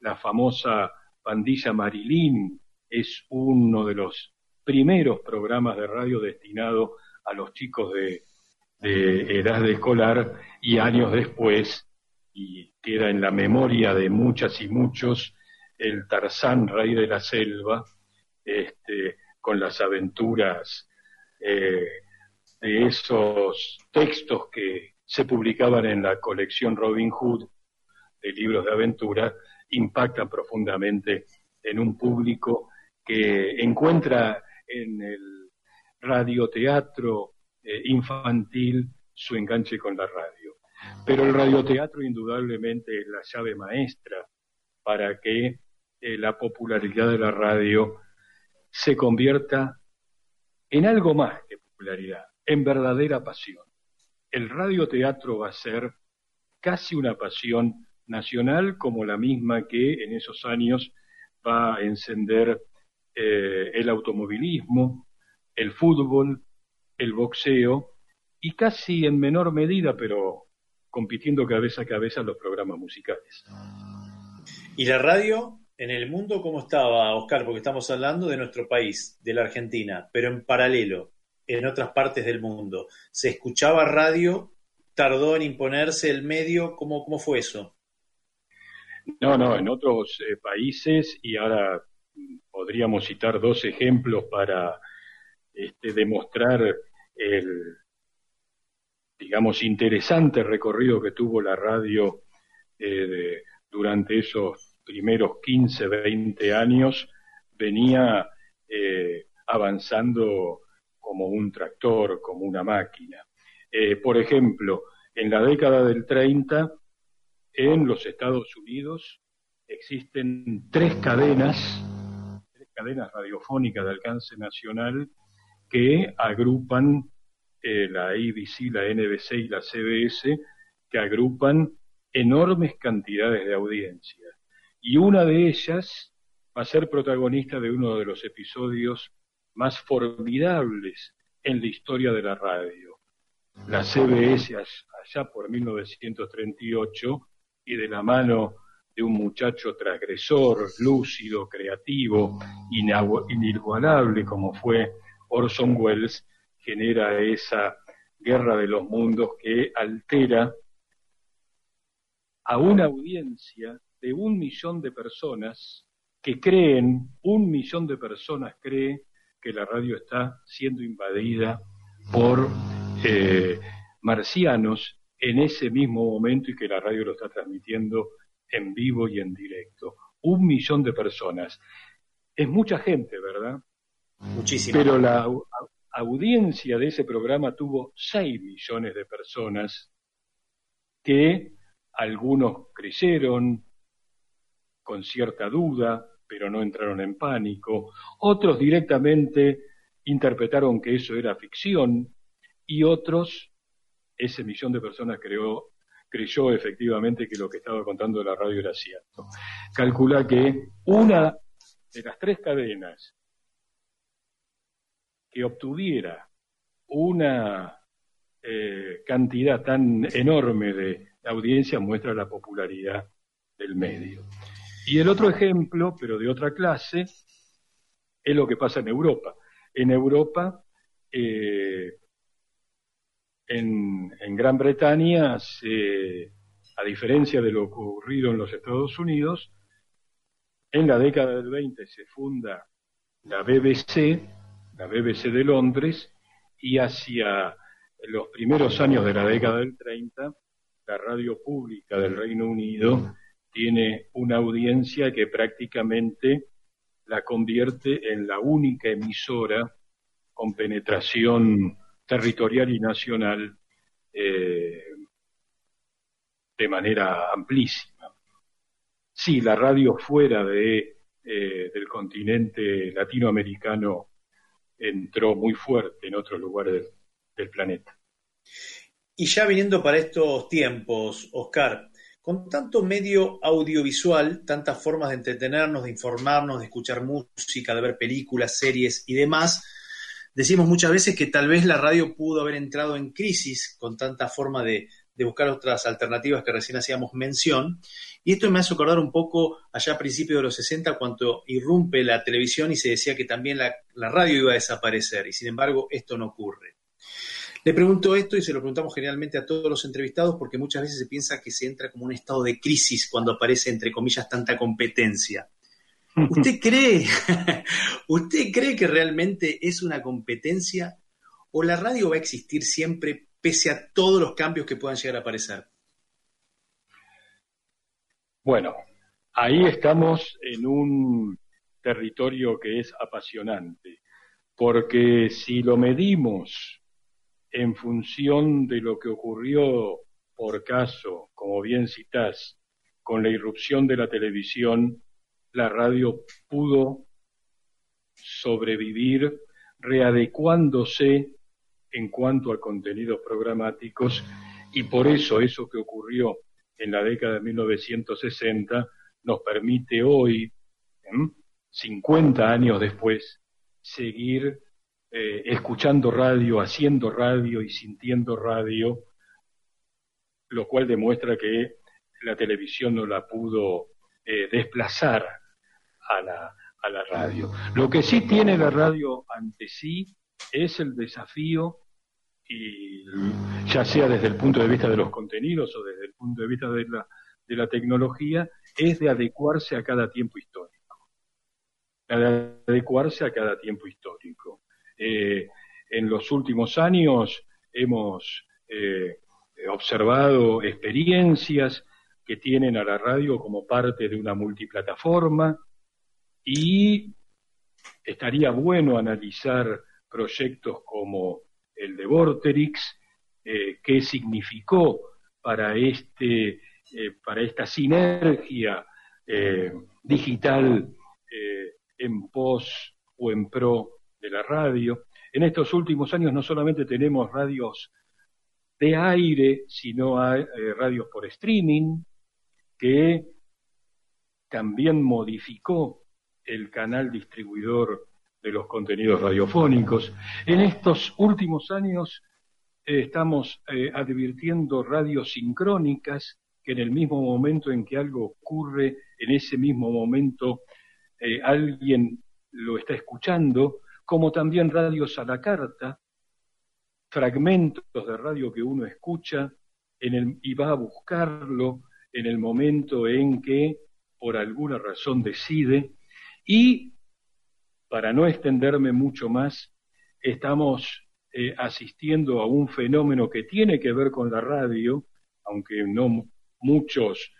La famosa Pandilla Marilín es uno de los primeros programas de radio destinado a los chicos de de edad escolar y años después, y queda en la memoria de muchas y muchos, el Tarzán, rey de la selva, este, con las aventuras eh, de esos textos que se publicaban en la colección Robin Hood de libros de aventura, impactan profundamente en un público que encuentra en el radioteatro eh, infantil su enganche con la radio. Pero el radioteatro indudablemente es la llave maestra para que eh, la popularidad de la radio se convierta en algo más que popularidad, en verdadera pasión. El radioteatro va a ser casi una pasión nacional como la misma que en esos años va a encender eh, el automovilismo, el fútbol, el boxeo y casi en menor medida, pero compitiendo cabeza a cabeza los programas musicales. ¿Y la radio en el mundo cómo estaba, Oscar? Porque estamos hablando de nuestro país, de la Argentina, pero en paralelo, en otras partes del mundo. ¿Se escuchaba radio? ¿Tardó en imponerse el medio? ¿Cómo, cómo fue eso? No, no, en otros eh, países, y ahora podríamos citar dos ejemplos para este, demostrar el, digamos, interesante recorrido que tuvo la radio eh, durante esos primeros 15, 20 años, venía eh, avanzando como un tractor, como una máquina. Eh, por ejemplo, en la década del 30, en los Estados Unidos existen tres cadenas, tres cadenas radiofónicas de alcance nacional que agrupan eh, la ABC, la NBC y la CBS, que agrupan enormes cantidades de audiencia. y una de ellas va a ser protagonista de uno de los episodios más formidables en la historia de la radio. La CBS allá por 1938 y de la mano de un muchacho transgresor, lúcido, creativo, inigualable como fue Orson Welles, genera esa guerra de los mundos que altera a una audiencia de un millón de personas que creen, un millón de personas cree que la radio está siendo invadida por eh, marcianos en ese mismo momento y que la radio lo está transmitiendo en vivo y en directo. Un millón de personas. Es mucha gente, ¿verdad? Pero la audiencia de ese programa tuvo 6 millones de personas que algunos creyeron con cierta duda, pero no entraron en pánico, otros directamente interpretaron que eso era ficción y otros, ese millón de personas creó, creyó efectivamente que lo que estaba contando la radio era cierto. Calcula que una de las tres cadenas que obtuviera una eh, cantidad tan enorme de audiencia muestra la popularidad del medio. Y el otro ejemplo, pero de otra clase, es lo que pasa en Europa. En Europa, eh, en, en, Gran Bretaña, a diferencia de lo ocurrido en los Estados Unidos, en la década del 20 se funda la BBC, la BBC de Londres, y hacia los primeros años de la década del 30, la radio pública del Reino Unido tiene una audiencia que prácticamente la convierte en la única emisora con penetración territorial y nacional eh, de manera amplísima. Sí, la radio fuera de, eh, del continente latinoamericano entró muy fuerte en otros lugares del, planeta. Y ya viniendo para estos tiempos, Oscar, con tanto medio audiovisual, tantas formas de entretenernos, de informarnos, de escuchar música, de ver películas, series y demás, decimos muchas veces que tal vez la radio pudo haber entrado en crisis con tanta forma de, de buscar otras alternativas que recién hacíamos mención. Y esto me hace acordar un poco allá a principios de los 60 cuando irrumpe la televisión y se decía que también la, radio iba a desaparecer y sin embargo esto no ocurre. Le pregunto esto y se lo preguntamos generalmente a todos los entrevistados porque muchas veces se piensa que se entra como un estado de crisis cuando aparece, entre comillas, tanta competencia. [laughs] ¿Usted cree, [laughs] ¿Usted cree que realmente es una competencia o la radio va a existir siempre pese a todos los cambios que puedan llegar a aparecer? Bueno, ahí estamos en un territorio que es apasionante, porque si lo medimos en función de lo que ocurrió por caso, como bien citás, con la irrupción de la televisión, la radio pudo sobrevivir readecuándose en cuanto a contenidos programáticos y por eso eso que ocurrió en la década de 1960 nos permite hoy, 50 años después, seguir eh, escuchando radio, haciendo radio y sintiendo radio, lo cual demuestra que la televisión no la pudo eh, desplazar a la, a la radio. Lo que sí tiene la radio ante sí es el desafío y ya sea desde el punto de vista de los contenidos o desde el punto de vista de la, de la tecnología, es de adecuarse a cada tiempo histórico. De adecuarse a cada tiempo histórico. Eh, en los últimos años hemos eh, observado experiencias que tienen a la radio como parte de una multiplataforma y estaría bueno analizar proyectos como el de Vorterix, eh, qué significó para, este, eh, para esta sinergia eh, digital en pos o en pro de la radio. En estos últimos años no solamente tenemos radios de aire, sino radios por streaming que también modificó el canal distribuidor de los contenidos radiofónicos. En estos últimos años eh, estamos eh, advirtiendo radios sincrónicas que en el mismo momento en que algo ocurre, en ese mismo momento eh, alguien lo está escuchando, como también radios a la carta, fragmentos de radio que uno escucha en el, y va a buscarlo en el momento en que por alguna razón decide y para no extenderme mucho más, estamos eh, asistiendo a un fenómeno que tiene que ver con la radio, aunque no muchos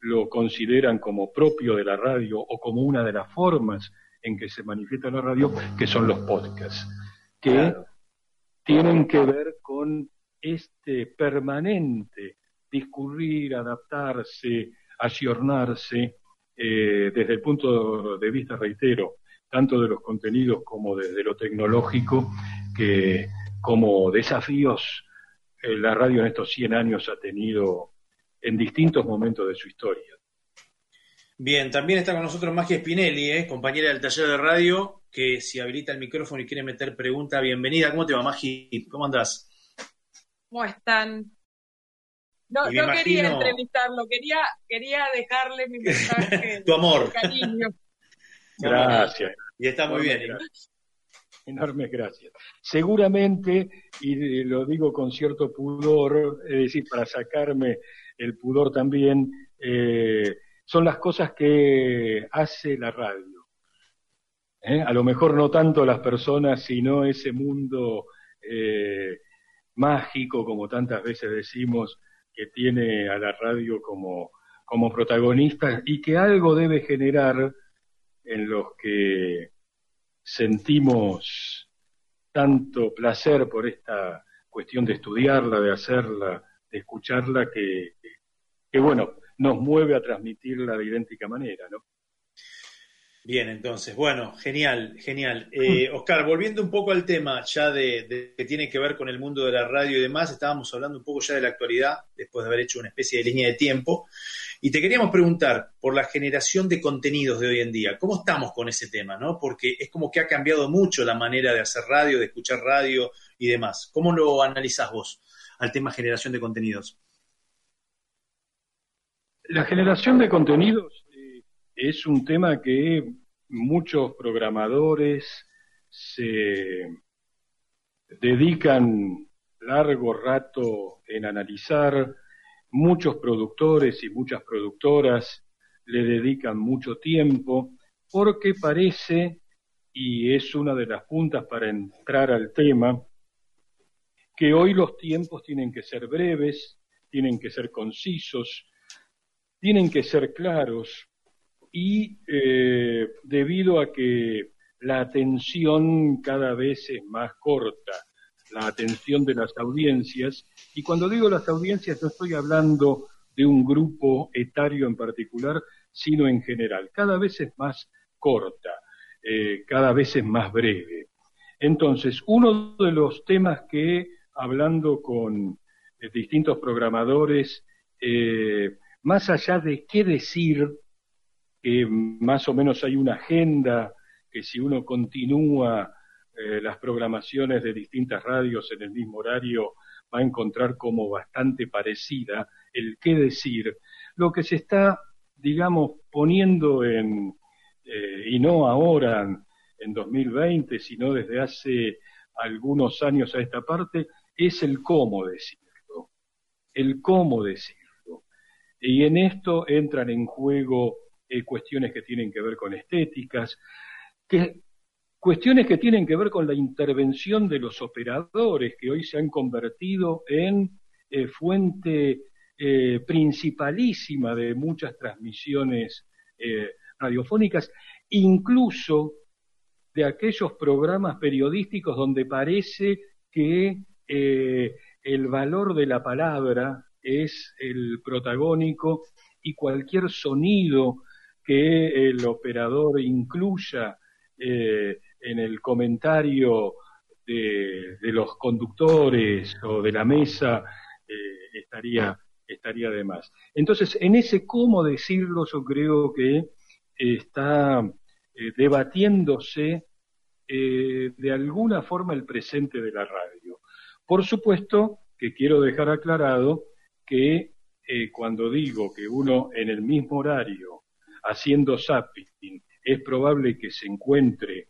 lo consideran como propio de la radio o como una de las formas en que se manifiesta la radio, que son los podcasts, que tienen que ver con este permanente discurrir, adaptarse, ayornarse, eh, desde el punto de vista, reitero, tanto de los contenidos como desde lo tecnológico, que como desafíos eh, la radio en estos 100 años ha tenido en distintos momentos de su historia. Bien, también está con nosotros Magia Spinelli, ¿eh? compañera del taller de radio, que si habilita el micrófono y quiere meter pregunta, bienvenida. ¿Cómo te va, Magi? ¿Cómo andás? ¿Cómo están? No, no quería entrevistarlo, quería, quería dejarle mi mensaje. [laughs] tu amor. cariño. Gracias. Y está muy bien. Enormes gracias. Seguramente, y lo digo con cierto pudor, es decir, para sacarme el pudor también, eh, son las cosas que hace la radio. ¿Eh? A lo mejor no tanto las personas, sino ese mundo eh, mágico, como tantas veces decimos, que tiene a la radio como, como protagonista y que algo debe generar en los que sentimos tanto placer por esta cuestión de estudiarla, de hacerla, de escucharla, que, que bueno, nos mueve a transmitirla de idéntica manera, ¿no? Bien, entonces, bueno, genial, genial. Eh, Oscar, volviendo un poco al tema ya de, que tiene que ver con el mundo de la radio y demás, estábamos hablando un poco ya de la actualidad, después de haber hecho una especie de línea de tiempo, y te queríamos preguntar por la generación de contenidos de hoy en día, ¿cómo estamos con ese tema? ¿no? Porque es como que ha cambiado mucho la manera de hacer radio, de escuchar radio y demás. ¿Cómo lo analizás vos al tema generación de contenidos? La generación de contenidos es un tema que muchos programadores se dedican largo rato en analizar, muchos productores y muchas productoras le dedican mucho tiempo, porque parece, y es una de las puntas para entrar al tema, que hoy los tiempos tienen que ser breves, tienen que ser concisos, tienen que ser claros, y eh, debido a que la atención cada vez es más corta, la atención de las audiencias, y cuando digo las audiencias no estoy hablando de un grupo etario en particular, sino en general, cada vez es más corta, eh, cada vez es más breve. Entonces, uno de los temas que, hablando con eh, distintos programadores, más allá de qué decir que más o menos hay una agenda que si uno continúa eh, las programaciones de distintas radios en el mismo horario va a encontrar como bastante parecida el qué decir. Lo que se está, digamos, poniendo en, eh, y no ahora en 2020, sino desde hace algunos años a esta parte, es el cómo decirlo. El cómo decirlo. Y en esto entran en juego eh, cuestiones que tienen que ver con estéticas, que, cuestiones que tienen que ver con la intervención de los operadores que hoy se han convertido en eh, fuente eh, principalísima de muchas transmisiones radiofónicas, incluso de aquellos programas periodísticos donde parece que el valor de la palabra es el protagónico y cualquier sonido que el operador incluya eh, en el comentario de, los conductores o de la mesa eh, estaría estaría de más. Entonces, en ese cómo decirlo, yo creo que está eh, debatiéndose eh, de alguna forma el presente de la radio. Por supuesto que quiero dejar aclarado que eh, cuando digo que uno en el mismo horario, haciendo zapping, es probable que se encuentre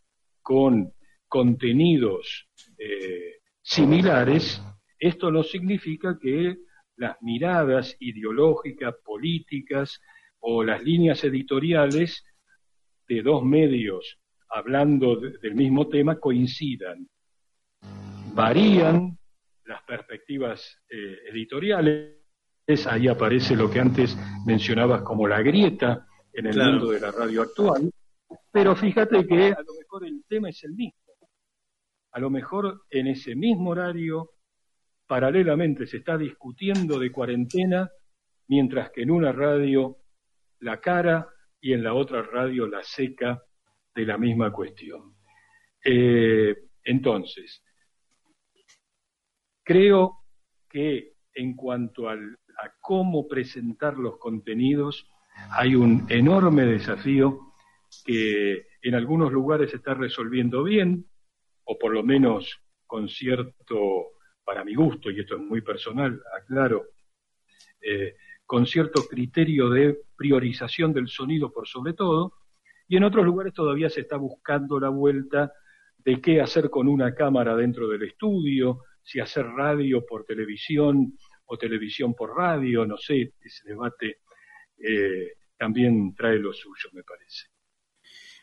con contenidos similares, esto no significa que las miradas ideológicas, políticas o las líneas editoriales de dos medios hablando del mismo tema coincidan. Varían las perspectivas eh, editoriales, ahí aparece lo que antes mencionabas como la grieta en el mundo de la radio actual, pero fíjate que a lo mejor el tema es el mismo. A lo mejor en ese mismo horario, paralelamente se está discutiendo de cuarentena, mientras que en una radio la cara y en la otra radio la seca de la misma cuestión. Eh, entonces, creo que en cuanto a cómo presentar los contenidos, hay un enorme desafío que en algunos lugares se está resolviendo bien, o por lo menos con cierto, para mi gusto, y esto es muy personal, aclaro, eh, con cierto criterio de priorización del sonido por sobre todo, y en otros lugares todavía se está buscando la vuelta de qué hacer con una cámara dentro del estudio, si hacer radio por televisión o televisión por radio, no sé, ese debate eh, también trae lo suyo, me parece.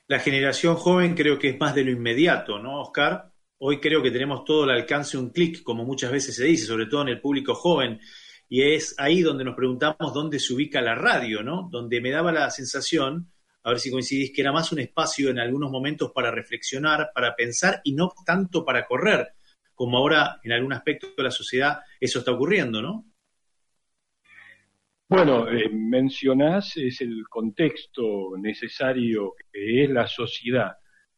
La generación joven creo que es más de lo inmediato, ¿no, Oscar? Hoy creo que tenemos todo el alcance un clic, como muchas veces se dice, sobre todo en el público joven y es ahí donde nos preguntamos dónde se ubica la radio, ¿no? Donde me daba la sensación, a ver si coincidís, que era más un espacio en algunos momentos para reflexionar, para pensar y no tanto para correr, como ahora en algún aspecto de la sociedad eso está ocurriendo, ¿no? Bueno, eh, mencionás es el contexto necesario que es la sociedad.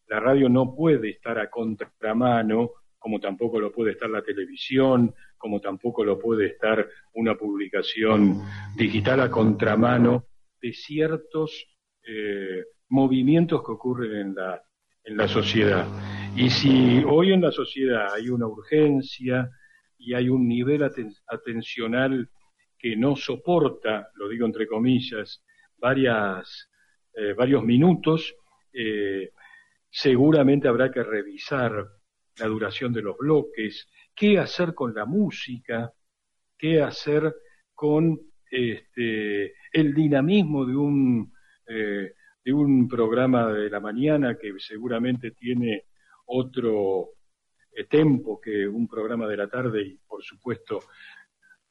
La radio no puede estar a contramano, como tampoco lo puede estar la televisión, como tampoco lo puede estar una publicación digital a contramano de ciertos eh, movimientos que ocurren en la, en la sociedad. Y si hoy en la sociedad hay una urgencia y hay un nivel atencional que no soporta, lo digo entre comillas, eh, varios minutos, eh, seguramente habrá que revisar la duración de los bloques, qué hacer con la música, qué hacer con este, el dinamismo de un, eh, de un programa de la mañana que seguramente tiene otro tempo que un programa de la tarde y por supuesto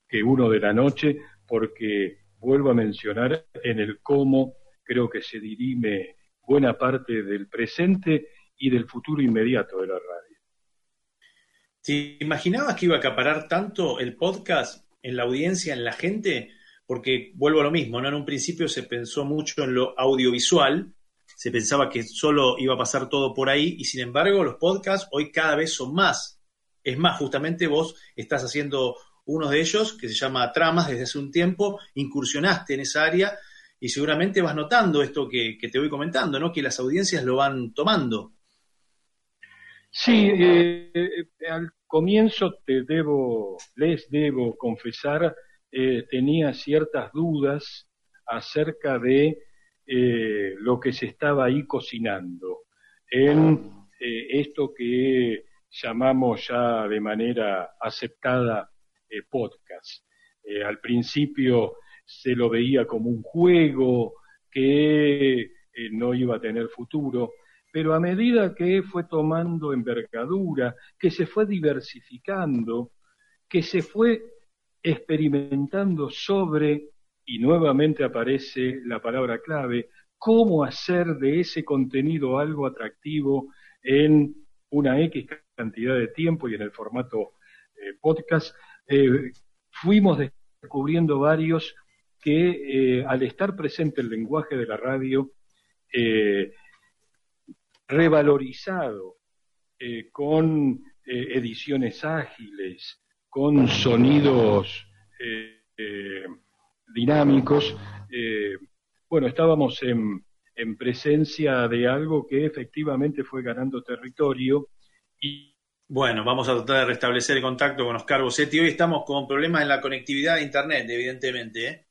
que uno de la noche, porque vuelvo a mencionar en el cómo creo que se dirime buena parte del presente y del futuro inmediato de la radio. ¿Te imaginabas que iba a acaparar tanto el podcast en la audiencia, en la gente? Porque vuelvo a lo mismo, ¿no? En un principio se pensó mucho en lo audiovisual, se pensaba que solo iba a pasar todo por ahí, y sin embargo los podcasts hoy cada vez son más. Es más, justamente vos estás haciendo uno de ellos que se llama Tramas desde hace un tiempo, incursionaste en esa área y seguramente vas notando esto que, te voy comentando, ¿no? Que las audiencias lo van tomando. Sí, eh, eh, al comienzo te debo, les debo confesar, eh, tenía ciertas dudas acerca de lo que se estaba ahí cocinando en esto que llamamos ya de manera aceptada podcast. al principio se lo veía como un juego que no iba a tener futuro pero a medida que fue tomando envergadura, que se fue diversificando, que se fue experimentando sobre, y nuevamente aparece la palabra clave, cómo hacer de ese contenido algo atractivo en una X cantidad de tiempo y en el formato eh, podcast, eh, fuimos descubriendo varios que eh, al estar presente el lenguaje de la radio, revalorizado eh, con eh, ediciones ágiles, con sonidos dinámicos. bueno, estábamos en, en presencia de algo que efectivamente fue ganando territorio y bueno, vamos a tratar de restablecer el contacto con Oscar Bossetti. Hoy estamos con problemas en la conectividad de Internet, evidentemente. ¿eh?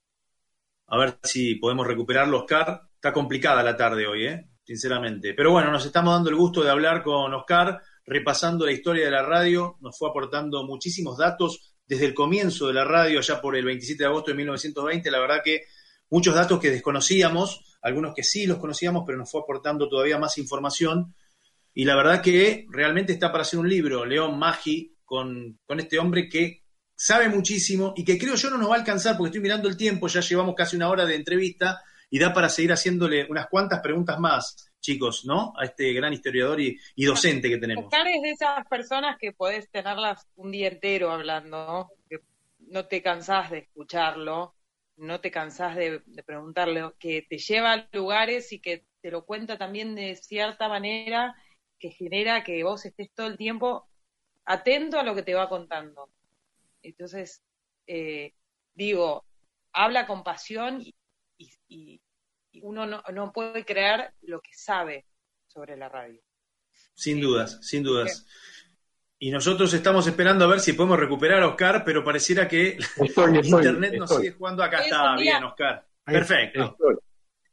A ver si podemos recuperarlo, Oscar. Está complicada la tarde hoy, ¿eh? sinceramente. Pero bueno, nos estamos dando el gusto de hablar con Oscar, repasando la historia de la radio. Nos fue aportando muchísimos datos desde el comienzo de la radio, allá por el 27 de agosto de 1920. La verdad que muchos datos que desconocíamos, algunos que sí los conocíamos, pero nos fue aportando todavía más información y la verdad que realmente está para hacer un libro, León Maggi, con, este hombre que sabe muchísimo y que creo yo no nos va a alcanzar porque estoy mirando el tiempo, ya llevamos casi una hora de entrevista y da para seguir haciéndole unas cuantas preguntas más, chicos, ¿no? A este gran historiador y, docente que tenemos. Oscar es de esas personas que podés tenerlas un día entero hablando, que no te cansás de escucharlo, no te cansás de, de preguntarle, que te lleva a lugares y que te lo cuenta también de cierta manera que genera que vos estés todo el tiempo atento a lo que te va contando. Entonces, eh, digo, habla con pasión y, uno no, puede creer lo que sabe sobre la radio. Sin dudas, sin dudas. Y nosotros estamos esperando a ver si podemos recuperar a Oscar, pero pareciera que [laughs] Internet nos sigue jugando. Acá está, bien, Oscar. Perfecto.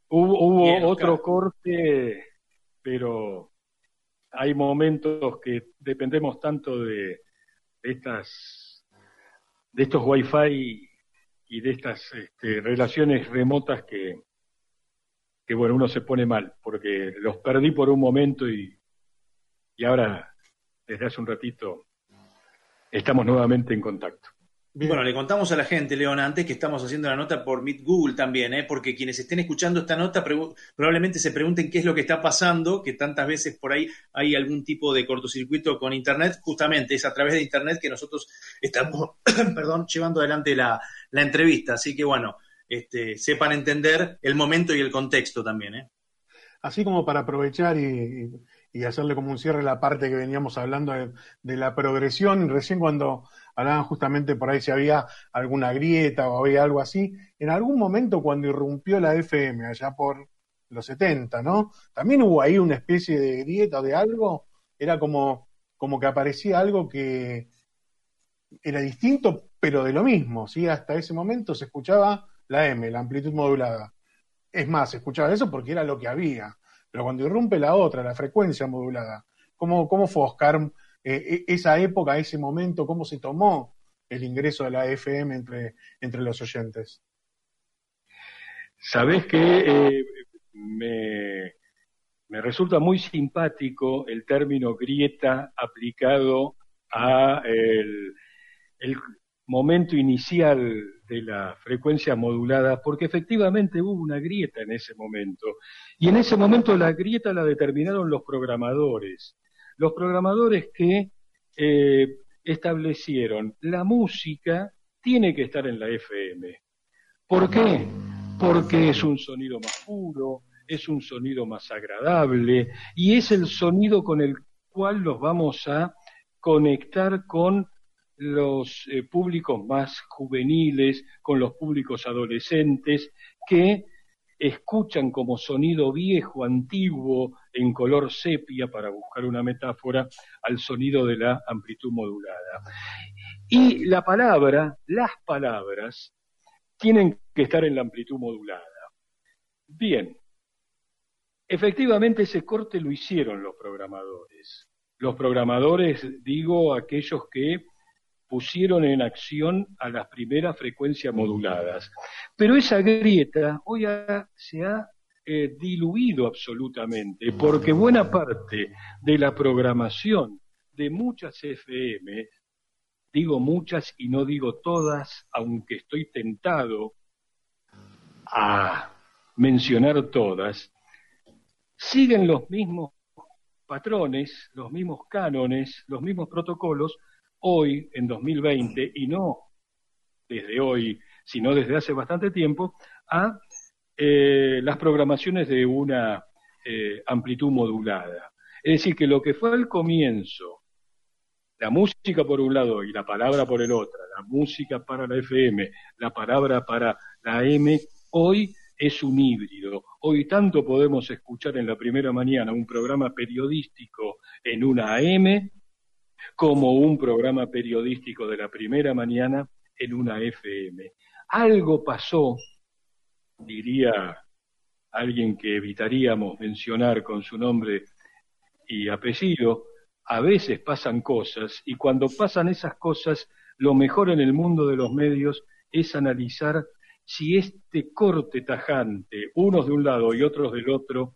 Hubo, otro corte, pero hay momentos que dependemos tanto de, estas de estos wifi y de estas este, relaciones remotas que, que bueno uno se pone mal porque los perdí por un momento y, y ahora desde hace un ratito estamos nuevamente en contacto. Bueno, le contamos a la gente, León, antes que estamos haciendo la nota por Meet Google también, ¿eh? porque quienes estén escuchando esta nota probablemente se pregunten qué es lo que está pasando, que tantas veces por ahí hay algún tipo de cortocircuito con Internet. Justamente es a través de Internet que nosotros estamos, [coughs] perdón, llevando adelante la, entrevista. Así que bueno, este, sepan entender el momento y el contexto también. ¿eh? Así como para aprovechar y, hacerle como un cierre la parte que veníamos hablando de la progresión, recién cuando hablaban justamente por ahí si había alguna grieta o había algo así. En algún momento cuando irrumpió la FM, allá por los 70, ¿no? También hubo ahí una especie de grieta o de algo, era como, como que aparecía algo que era distinto, pero de lo mismo. Hasta ese momento se escuchaba la M, la amplitud modulada. Es más, se escuchaba eso porque era lo que había. Pero cuando irrumpe la otra, la frecuencia modulada, ¿cómo, cómo fue, Oscar, eh, e, esa época, ese momento, cómo se tomó el ingreso de la FM entre, entre los oyentes. Sabes que eh, me, resulta muy simpático el término grieta aplicado a el, el momento inicial de la frecuencia modulada, porque efectivamente hubo una grieta en ese momento. Y en ese momento la grieta la determinaron los programadores los programadores que eh, establecieron la música tiene que estar en la FM. ¿Por qué? Porque es un sonido más puro, es un sonido más agradable y es el sonido con el cual los vamos a conectar con los eh, públicos más juveniles, con los públicos adolescentes que escuchan como sonido viejo, antiguo, en color sepia, para buscar una metáfora, al sonido de la amplitud modulada. Y la palabra, las palabras, tienen que estar en la amplitud modulada. Bien, efectivamente ese corte lo hicieron los programadores. Los programadores, digo, aquellos que pusieron en acción a las primeras frecuencias moduladas. Pero esa grieta hoy se ha eh, diluido absolutamente, porque buena parte de la programación de muchas FM, digo muchas y no digo todas, aunque estoy tentado a mencionar todas, siguen los mismos patrones, los mismos cánones, los mismos protocolos hoy, en 2020, y no desde hoy, sino desde hace bastante tiempo, a eh, las programaciones de una eh, amplitud modulada. Es decir, que lo que fue al comienzo la música por un lado y la palabra por el otro, la música para la FM, la palabra para la AM, hoy es un híbrido. Hoy tanto podemos escuchar en la primera mañana un programa periodístico en una AM como un programa periodístico de la primera mañana en una FM. Algo pasó, diría alguien que evitaríamos mencionar con su nombre y apellido, a veces pasan cosas y cuando pasan esas cosas, lo mejor en el mundo de los medios es analizar si este corte tajante, unos de un lado y otros del otro,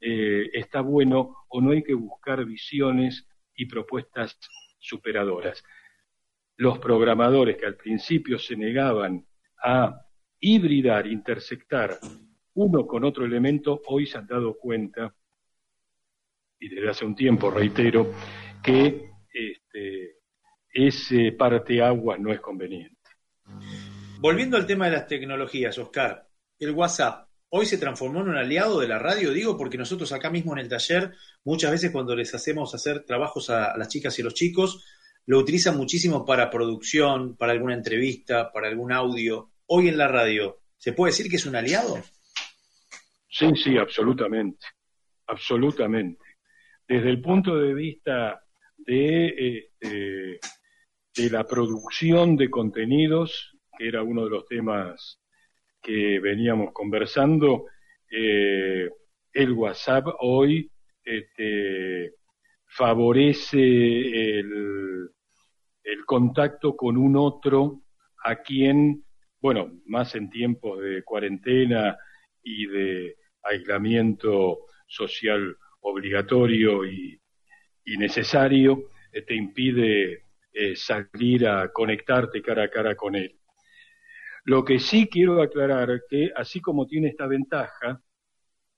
eh, está bueno o no hay que buscar visiones y propuestas superadoras. Los programadores que al principio se negaban a hibridar, intersectar uno con otro elemento, hoy se han dado cuenta, y desde hace un tiempo reitero, que este, ese parteaguas no es conveniente. Volviendo al tema de las tecnologías, Oscar, el WhatsApp hoy se transformó en un aliado de la radio, digo, porque nosotros acá mismo en el taller, muchas veces cuando les hacemos hacer trabajos a, las chicas y los chicos, lo utilizan muchísimo para producción, para alguna entrevista, para algún audio. Hoy en la radio, ¿se puede decir que es un aliado? Sí, sí, absolutamente, absolutamente. Desde el punto de vista de, este, de la producción de contenidos, que era uno de los temas que veníamos conversando, eh, el WhatsApp hoy este, favorece el, contacto con un otro a quien, bueno, más en tiempos de cuarentena y de aislamiento social obligatorio y, necesario, eh, te impide eh, salir a conectarte cara a cara con él. Lo que sí quiero aclarar que así como tiene esta ventaja,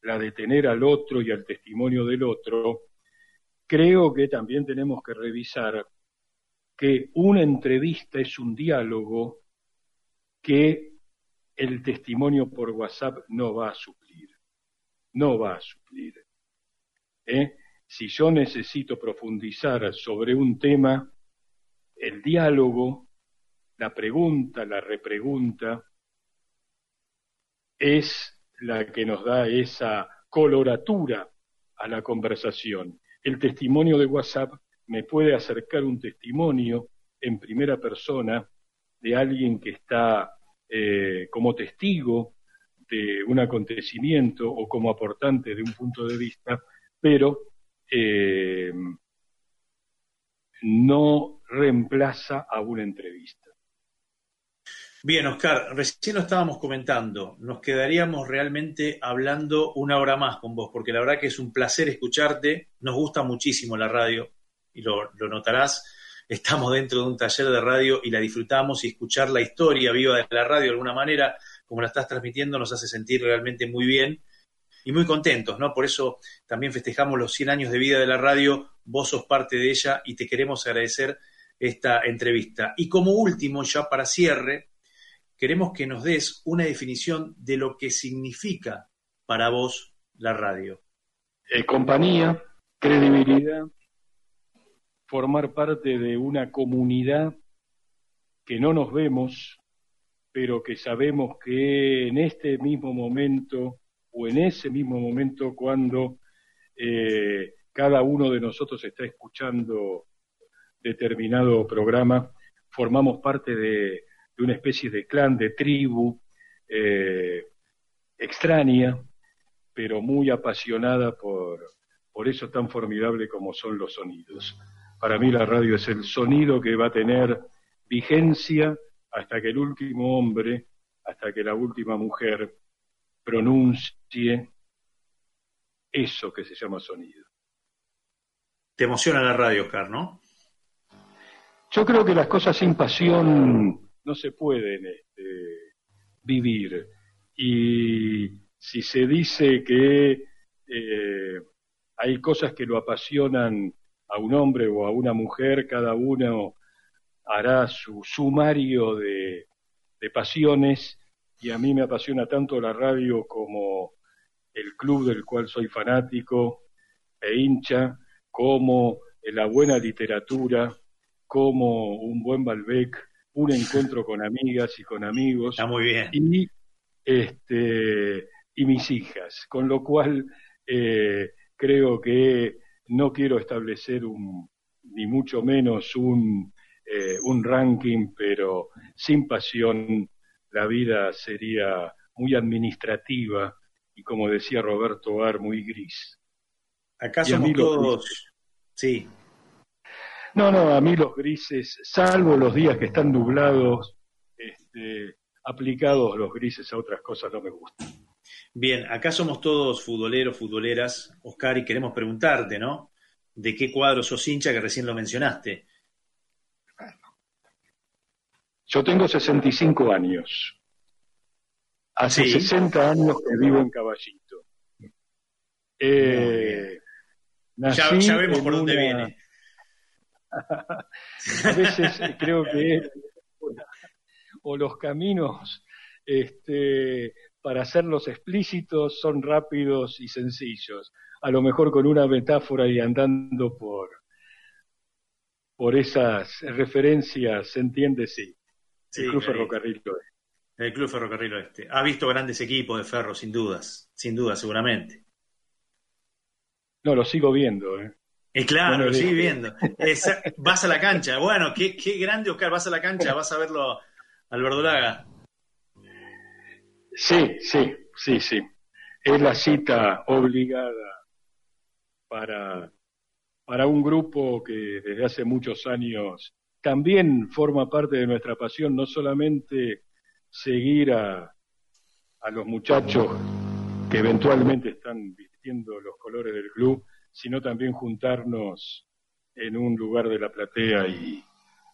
la de tener al otro y al testimonio del otro, creo que también tenemos que revisar que una entrevista es un diálogo que el testimonio por WhatsApp no va a suplir. No va a suplir. ¿Eh? Si yo necesito profundizar sobre un tema, el diálogo la pregunta, la repregunta, es la que nos da esa coloratura a la conversación. El testimonio de WhatsApp me puede acercar un testimonio en primera persona de alguien que está eh, como testigo de un acontecimiento o como aportante de un punto de vista, pero eh, no reemplaza a una entrevista. Bien, Oscar, recién lo estábamos comentando. Nos quedaríamos realmente hablando una hora más con vos, porque la verdad que es un placer escucharte. Nos gusta muchísimo la radio y lo, notarás. Estamos dentro de un taller de radio y la disfrutamos y escuchar la historia viva de la radio de alguna manera, como la estás transmitiendo, nos hace sentir realmente muy bien y muy contentos, ¿no? Por eso también festejamos los 100 años de vida de la radio. Vos sos parte de ella y te queremos agradecer esta entrevista. Y como último, ya para cierre, queremos que nos des una definición de lo que significa para vos la radio. Eh, compañía, credibilidad, formar parte de una comunidad que no nos vemos, pero que sabemos que en este mismo momento o en ese mismo momento cuando eh, cada uno de nosotros está escuchando determinado programa, formamos parte de, una especie de clan, de tribu eh, extraña, pero muy apasionada por, por eso tan formidable como son los sonidos. Para mí la radio es el sonido que va a tener vigencia hasta que el último hombre, hasta que la última mujer pronuncie eso que se llama sonido. Te emociona la radio, Oscar, ¿no? Yo creo que las cosas sin pasión no se pueden este, vivir. Y si se dice que eh, hay cosas que lo apasionan a un hombre o a una mujer, cada uno hará su sumario de, de pasiones y a mí me apasiona tanto la radio como el club del cual soy fanático e hincha, como la buena literatura, como un buen Balbec, un encuentro con amigas y con amigos. Está muy bien. Y, este, y mis hijas, con lo cual eh, creo que no quiero establecer un, ni mucho menos un, eh, un ranking, pero sin pasión la vida sería muy administrativa y como decía Roberto Ar, muy gris. Acá somos todos... Sí. No, no, a mí los grises, salvo los días que están nublados, este, aplicados los grises a otras cosas no me gustan. Bien, acá somos todos futboleros, futboleras, Oscar, y queremos preguntarte, ¿no? ¿De qué cuadro sos hincha que recién lo mencionaste? Yo tengo 65 años. Hace 60 años que vivo en Caballito. Eh, ya, vemos por dónde viene. [laughs] a veces creo que o los caminos este, para hacerlos explícitos son rápidos y sencillos. A lo mejor con una metáfora y andando por, por esas referencias, se entiende, sí. el Club Ferrocarril Oeste. El Club Ferrocarril Oeste. Ha visto grandes equipos de ferro, sin dudas, sin dudas, seguramente. No, lo sigo viendo. ¿eh? Y claro, sigo viendo. vas a la cancha. Bueno, qué, qué grande, Oscar. Vas a la cancha, vas a verlo al Verdolaga. Sí, sí, sí, sí. Es la cita obligada para, para un grupo que desde hace muchos años también forma parte de nuestra pasión, no solamente seguir a, a los muchachos que eventualmente están vistiendo los colores del club, sino también juntarnos en un lugar de la platea y,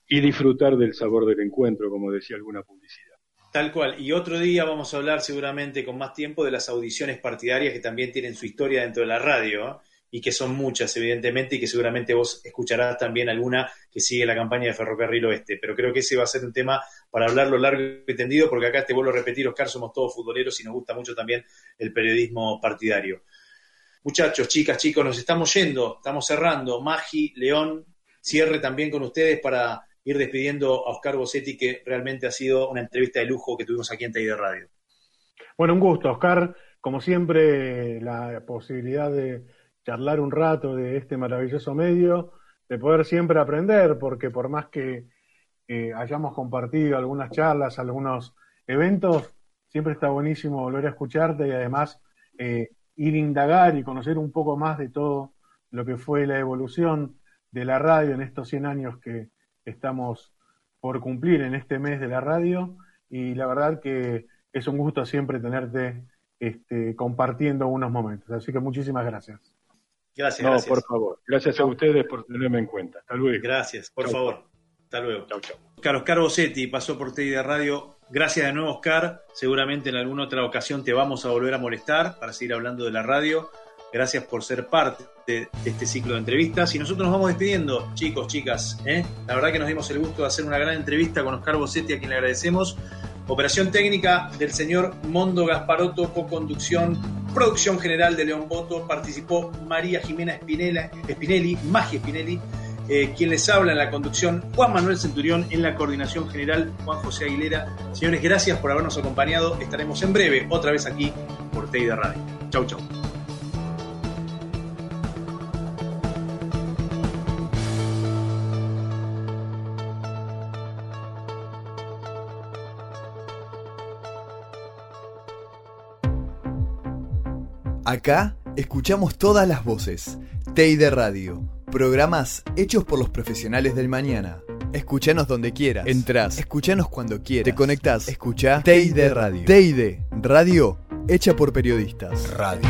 disfrutar del sabor del encuentro, como decía alguna publicidad. Tal cual. Y otro día vamos a hablar seguramente con más tiempo de las audiciones partidarias que también tienen su historia dentro de la radio ¿eh? y que son muchas, evidentemente, y que seguramente vos escucharás también alguna que sigue la campaña de Ferrocarril Oeste. Pero creo que ese va a ser un tema para hablarlo largo y tendido, porque acá te vuelvo a repetir, Oscar, somos todos futboleros y nos gusta mucho también el periodismo partidario. Muchachos, chicas, chicos, nos estamos yendo, estamos cerrando. Magi, León, cierre también con ustedes para ir despidiendo a Oscar Bossetti, que realmente ha sido una entrevista de lujo que tuvimos aquí en de Radio. Bueno, un gusto, Oscar. Como siempre, la posibilidad de charlar un rato de este maravilloso medio, de poder siempre aprender, porque por más que hayamos compartido algunas charlas, algunos eventos, siempre está buenísimo volver a escucharte y además eh, ir a indagar y conocer un poco más de todo lo que fue la evolución de la radio en estos 100 años que, estamos por cumplir en este mes de la radio y la verdad que es un gusto siempre tenerte este, compartiendo unos momentos. Así que muchísimas gracias. Gracias. No, por favor. Gracias a ustedes por tenerme en cuenta. Hasta luego. Gracias, por favor. Hasta luego. Chau, chau. Oscar Oscar Bossetti pasó por TI de Radio. Gracias de nuevo, Oscar. Seguramente en alguna otra ocasión te vamos a volver a molestar para seguir hablando de la radio. Gracias por ser parte de este ciclo de entrevistas. Y nosotros nos vamos despidiendo, chicos, chicas. ¿eh? La verdad que nos dimos el gusto de hacer una gran entrevista con Oscar Bossetti, a quien le agradecemos. Operación técnica del señor Mondo Gasparotto, co-conducción, producción general de León Boto. Participó María Jimena Spinelli, Magia Spinelli. Eh, quien les habla en la conducción, Juan Manuel Centurión, en la coordinación general, Juan José Aguilera. Señores, gracias por habernos acompañado. Estaremos en breve otra vez aquí por Teida Radio. Chau, chau. Acá escuchamos todas las voces. Teide Radio. Programas hechos por los profesionales del mañana. Escuchanos donde quieras. Entrás. Escuchanos cuando quieras. Te conectás. Escucha Teide Radio. Teide Radio hecha por periodistas. Radio.